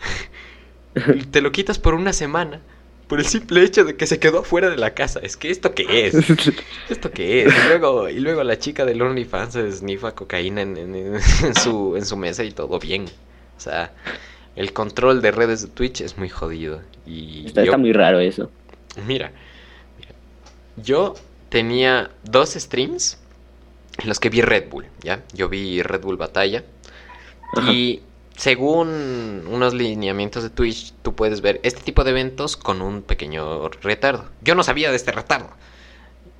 Te lo quitas por una semana. Por el simple hecho de que se quedó fuera de la casa. Es que esto qué es. ¿Esto qué es? Y luego, y luego la chica del OnlyFans se snifa cocaína en, en- en su, en su mesa y todo bien. O sea, el control de redes de Twitch es muy jodido. Y Está, yo- está muy raro eso. Mira, mira, yo tenía dos streams en los que vi Red Bull, ¿ya? Yo vi Red Bull Batalla Ajá. y según unos lineamientos de Twitch, tú puedes ver este tipo de eventos con un pequeño retardo. Yo no sabía de este retardo.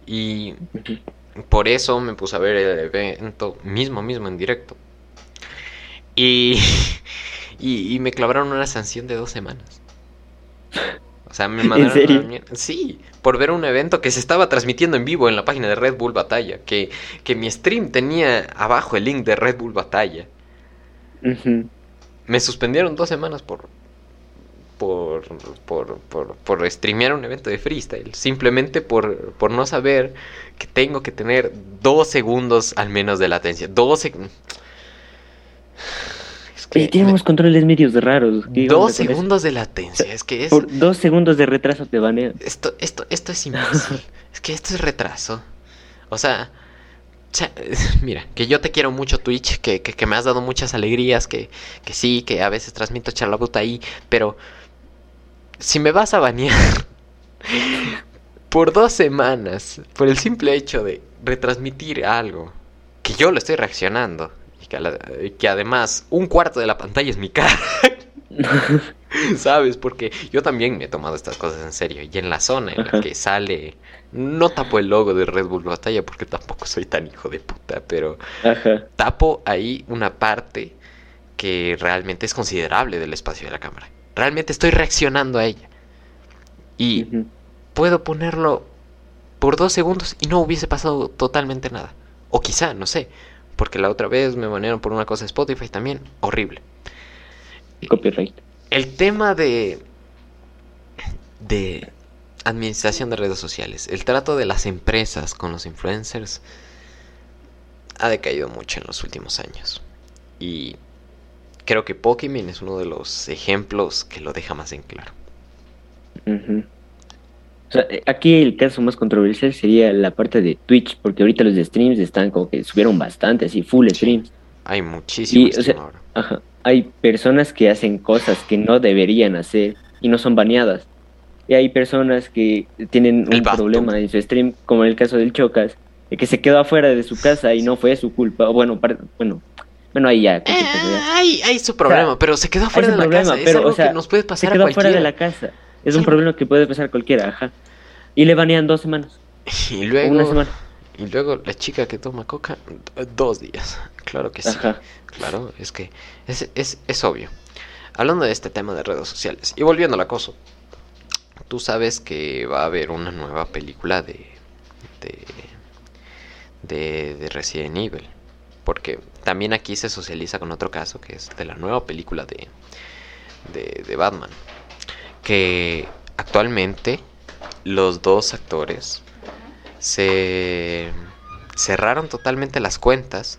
Y por eso me puse a ver el evento mismo, mismo en directo. Y, y, me clavaron una sanción de dos semanas. O sea, me mandaron ¿En Sí, por ver un evento que se estaba transmitiendo en vivo en la página de Red Bull Batalla. Que, que mi stream tenía abajo el link de Red Bull Batalla. Me suspendieron dos semanas por, por, por, por, por streamear un evento de freestyle. Simplemente por, por no saber que tengo que tener dos segundos al menos de latencia. Dos segundos. Es tiene unos controles medios raros. Dos segundos de latencia. Es que es. Por dos segundos de retraso te banean. Esto, esto, esto es imbécil. es que esto es retraso. O sea, mira, que yo te quiero mucho Twitch, que, que, me has dado muchas alegrías, que, que sí, que a veces transmito charlabuta ahí, pero si me vas a banear por dos semanas, por el simple hecho de retransmitir algo, que yo lo estoy reaccionando, y que, que además un cuarto de la pantalla es mi cara. ¿Sabes? Porque yo también me he tomado estas cosas en serio. Y en la zona en la que sale. No tapo el logo de Red Bull Batalla porque tampoco soy tan hijo de puta. Pero tapo ahí una parte que realmente es considerable del espacio de la cámara. Realmente estoy reaccionando a ella. Y puedo ponerlo por dos segundos y no hubiese pasado totalmente nada. O quizá, no sé. Porque la otra vez me banearon por una cosa de Spotify también. Horrible. Copyright. El tema de. de administración de redes sociales. El trato de las empresas con los influencers ha decaído mucho en los últimos años. Y creo que Pokémon es uno de los ejemplos que lo deja más en claro. Eh, aquí el caso más controversial sería la parte de Twitch, porque ahorita los streams están como que subieron bastante, así full streams. Hay muchísimos. Hay personas que hacen cosas que no deberían hacer y no son baneadas. Y hay personas que tienen un problema en su stream, como en el caso del Chocas, que se quedó afuera de su casa y no fue su culpa. Bueno, bueno, bueno, ahí ya. hay, hay su problema, pero se quedó fuera de la casa. Pero, es algo que nos puede pasar se quedó fuera de la casa. Es un problema que puede pasar cualquiera, ajá. Y le banean dos semanas. Y luego. Una semana. Y luego la chica que toma coca, dos días. Claro que sí. Ajá. Claro, es que es, es, es obvio. Hablando de este tema de redes sociales y volviendo al acoso, tú sabes que va a haber una nueva película de, de, de, de Resident Evil. Porque también aquí se socializa con otro caso que es de la nueva película de, de, de Batman. Que actualmente los dos actores se cerraron totalmente las cuentas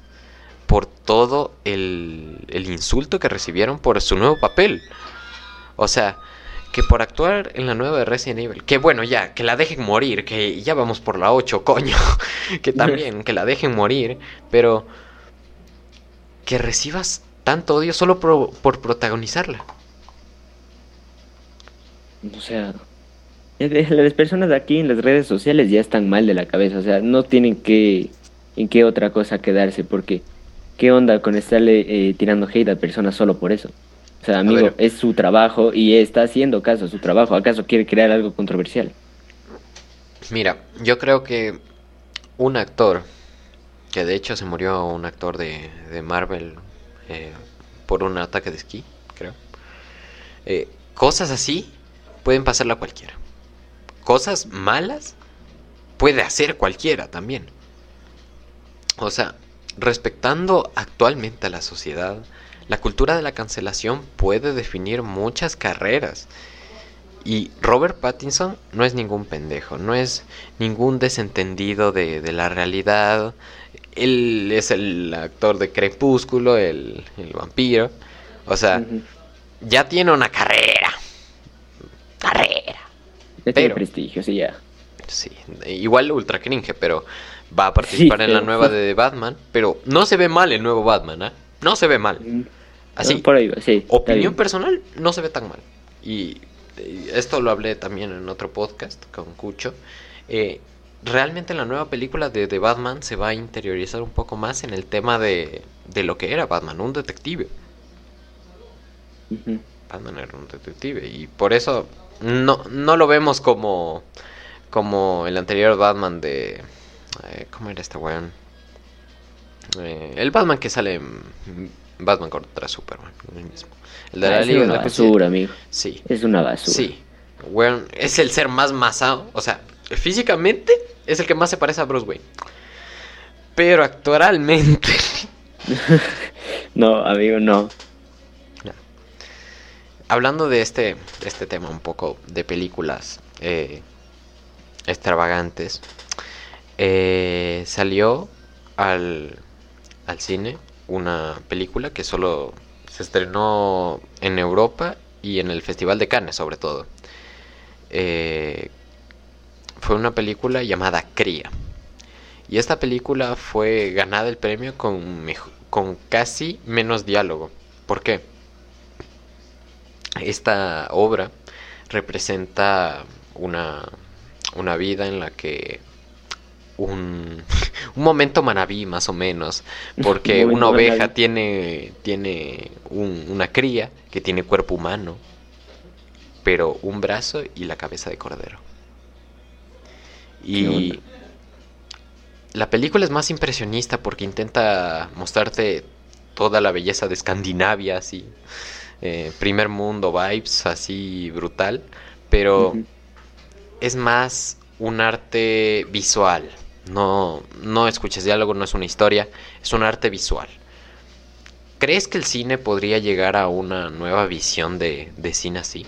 por todo el, el insulto que recibieron por su nuevo papel. O sea, que por actuar en la nueva de Resident Evil, que bueno, ya, que la dejen morir, que ya vamos por la 8, coño, que también, que la dejen morir, pero que recibas tanto odio solo por, protagonizarla. O sea, las personas de aquí en las redes sociales ya están mal de la cabeza, o sea, no tienen que en qué otra cosa quedarse, porque ¿qué onda con estarle eh, tirando hate a personas solo por eso? O sea, amigo, es su trabajo y está haciendo caso a su trabajo. ¿Acaso quiere crear algo controversial? Mira, yo creo que un actor, que de hecho se murió un actor de, de Marvel eh, por un ataque de esquí, creo. Eh, cosas así pueden pasarle a cualquiera. Cosas malas puede hacer cualquiera también. O sea, respectando actualmente a la sociedad, la cultura de la cancelación puede definir muchas carreras. Y Robert Pattinson no es ningún pendejo, no es ningún desentendido de, la realidad. Él es el actor de Crepúsculo, el, vampiro. O sea, ya tiene una carrera. Carrera. Tiene prestigio, sí, ya. Sí, igual ultra cringe, pero va a participar en la nueva de Batman. Pero no se ve mal el nueo Batman, ¿eh? No se ve mal. Así, por ahí, sí, opinión personal, no se ve tan mal. Y, esto lo hablé también en otro podcast con Cucho. Eh, realmente en la nueva película de, de, Batman se va a interiorizar un poco más en el tema de, de lo que era Batman, un detective. Batman era un detective y por eso no, no lo vemos como, como el anterior Batman de, Eh, ¿Cómo era este weón? Eh, el Batman que sale en Batman contra Superman, el mismo. El de Ah, la es Liga de una basura, amigo. Sí, Es una basura. sí. Weón, es el ser más masado. O sea, físicamente es el que más se parece a Bruce Wayne. Pero actualmente. No, amigo, no. Hablando de este, este tema un poco de películas eh, extravagantes, eh, salió al, al cine una película que solo se estrenó en Europa y en el Festival de Cannes sobre todo. Eh, fue una película llamada Cría. Y esta película fue ganada el premio con, con casi menos diálogo. ¿Por qué? Esta obra representa una, una vida en la que un, un momento manabí más o menos, porque una oveja tiene, tiene un- una cría que tiene cuerpo humano, pero un brazo y la cabeza de cordero. ¿Qué Y la película es más impresionista porque intenta mostrarte toda la belleza de Escandinavia, así, eh, primer mundo vibes, así brutal, pero es más un arte visual. No, no escuches diálogo, no es una historia, es un arte visual. ¿Crees que el cine podría llegar a una nueva visión de, de cine así?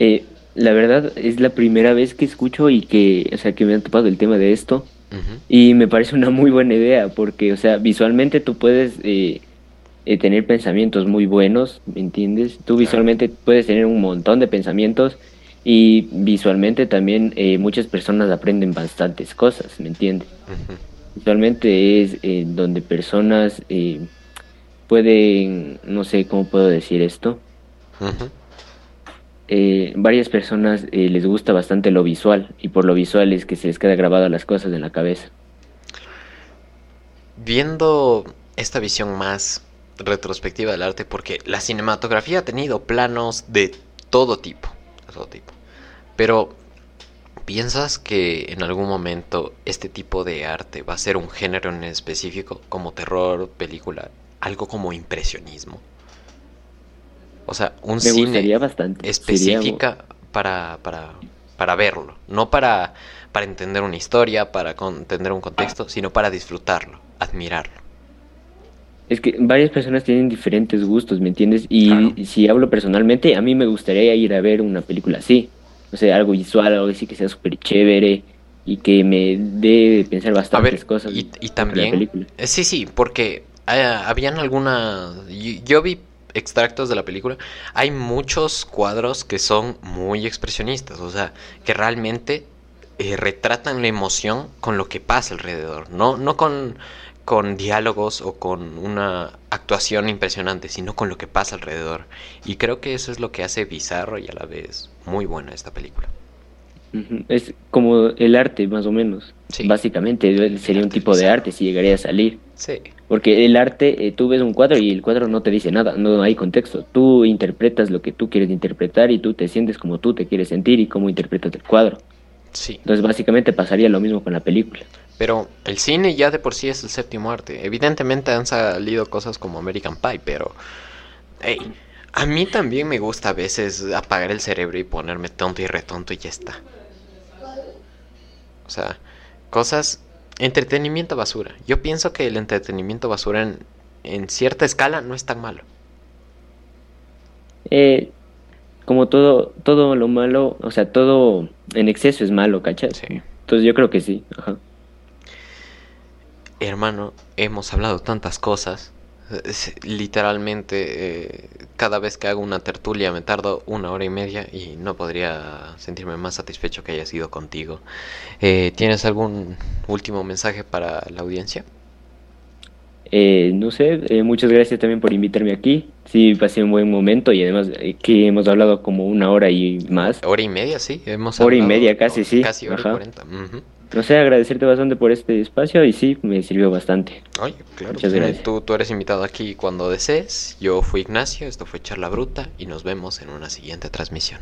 Eh, la verdad es la primera vez que escucho y que, o sea, que me han topado el tema de esto. Y me parece una muy buena idea porque, o sea, visualmente tú puedes eh, eh, tener pensamientos muy buenos, ¿me entiendes? Tú visualmente puedes tener un montón de pensamientos y visualmente también eh, muchas personas aprenden bastantes cosas, ¿me entiendes? Visualmente es eh, donde personas pueden, no sé cómo puedo decir esto, varias personas eh, les gusta bastante lo visual y por lo visual es que se les queda grabado las cosas en la cabeza. viendo esta visión más retrospectiva del arte, porque la cinematografía ha tenido planos de todo tipo, de todo tipo. Pero ¿piensas que en algún momento este tipo de arte va a ser un género en específico, como terror, película, algo como impresionismo? O sea, un Me cine bastante. Sería- específica para, para, para verlo, no para, para entender una historia, para entender un contexto, sino para disfrutarlo, admirarlo. Es que varias personas tienen diferentes gustos, ¿me entiendes? Y Claro. si hablo personalmente, a mí me gustaría ir a ver una película así. O sea, algo visual, algo así que sea súper chévere y que me dé pensar A bastantes ver, cosas y, y sobre la también... película. eh, Sí, sí, porque eh, habían algunas... Yo, yo vi extractos de la película. Hay muchos cuadros que son muy expresionistas, o sea, que realmente eh, retratan la emoción con lo que pasa alrededor, no, no con, con diálogos o con una actuación impresionante, sino con lo que pasa alrededor. Y creo que eso es lo que hace bizarro y a la vez muy buena esta película. Es como el arte, más o menos. Sí. Básicamente sería un tipo de arte si llegaría a salir. Sí. Porque el arte, eh, tú ves un cuadro y el cuadro no te dice nada, no hay contexto. Tú interpretas lo que tú quieres interpretar y tú te sientes como tú te quieres sentir y cómo interpretas el cuadro. Sí. Entonces básicamente pasaría lo mismo con la película. Pero el cine ya de por sí es el séptimo arte. Evidentemente han salido cosas como American Pie, pero... hey, a mí también me gusta a veces apagar el cerebro y ponerme tonto y retonto y ya está. O sea, cosas... Entretenimiento basura. Yo pienso que el entretenimiento basura en, en cierta escala no es tan malo. Eh, como todo, todo lo malo, o sea, todo en exceso es malo, ¿cachas? Sí. Entonces yo creo que sí. Ajá. Hermano, hemos hablado tantas cosas. Es- Literalmente, eh, cada vez que hago una tertulia me tardo una hora y media y no podría sentirme más satisfecho que haya sido contigo. Eh, ¿Tienes algún último mensaje para la audiencia? Eh, no sé, eh, muchas gracias también por invitarme aquí. Sí, pasé un buen momento y además eh, que hemos hablado como una hora y más. Hora y media, sí. Hemos Hora y media, casi, sí. Casi hora y cuarenta. No sé, agradecerte bastante por este espacio y sí, me sirvió bastante. Oye, claro. Muchas gracias. Tú, tú eres invitado aquí cuando desees. Yo fui Ignacio, esto fue Charla Bruta y nos vemos en una siguiente transmisión.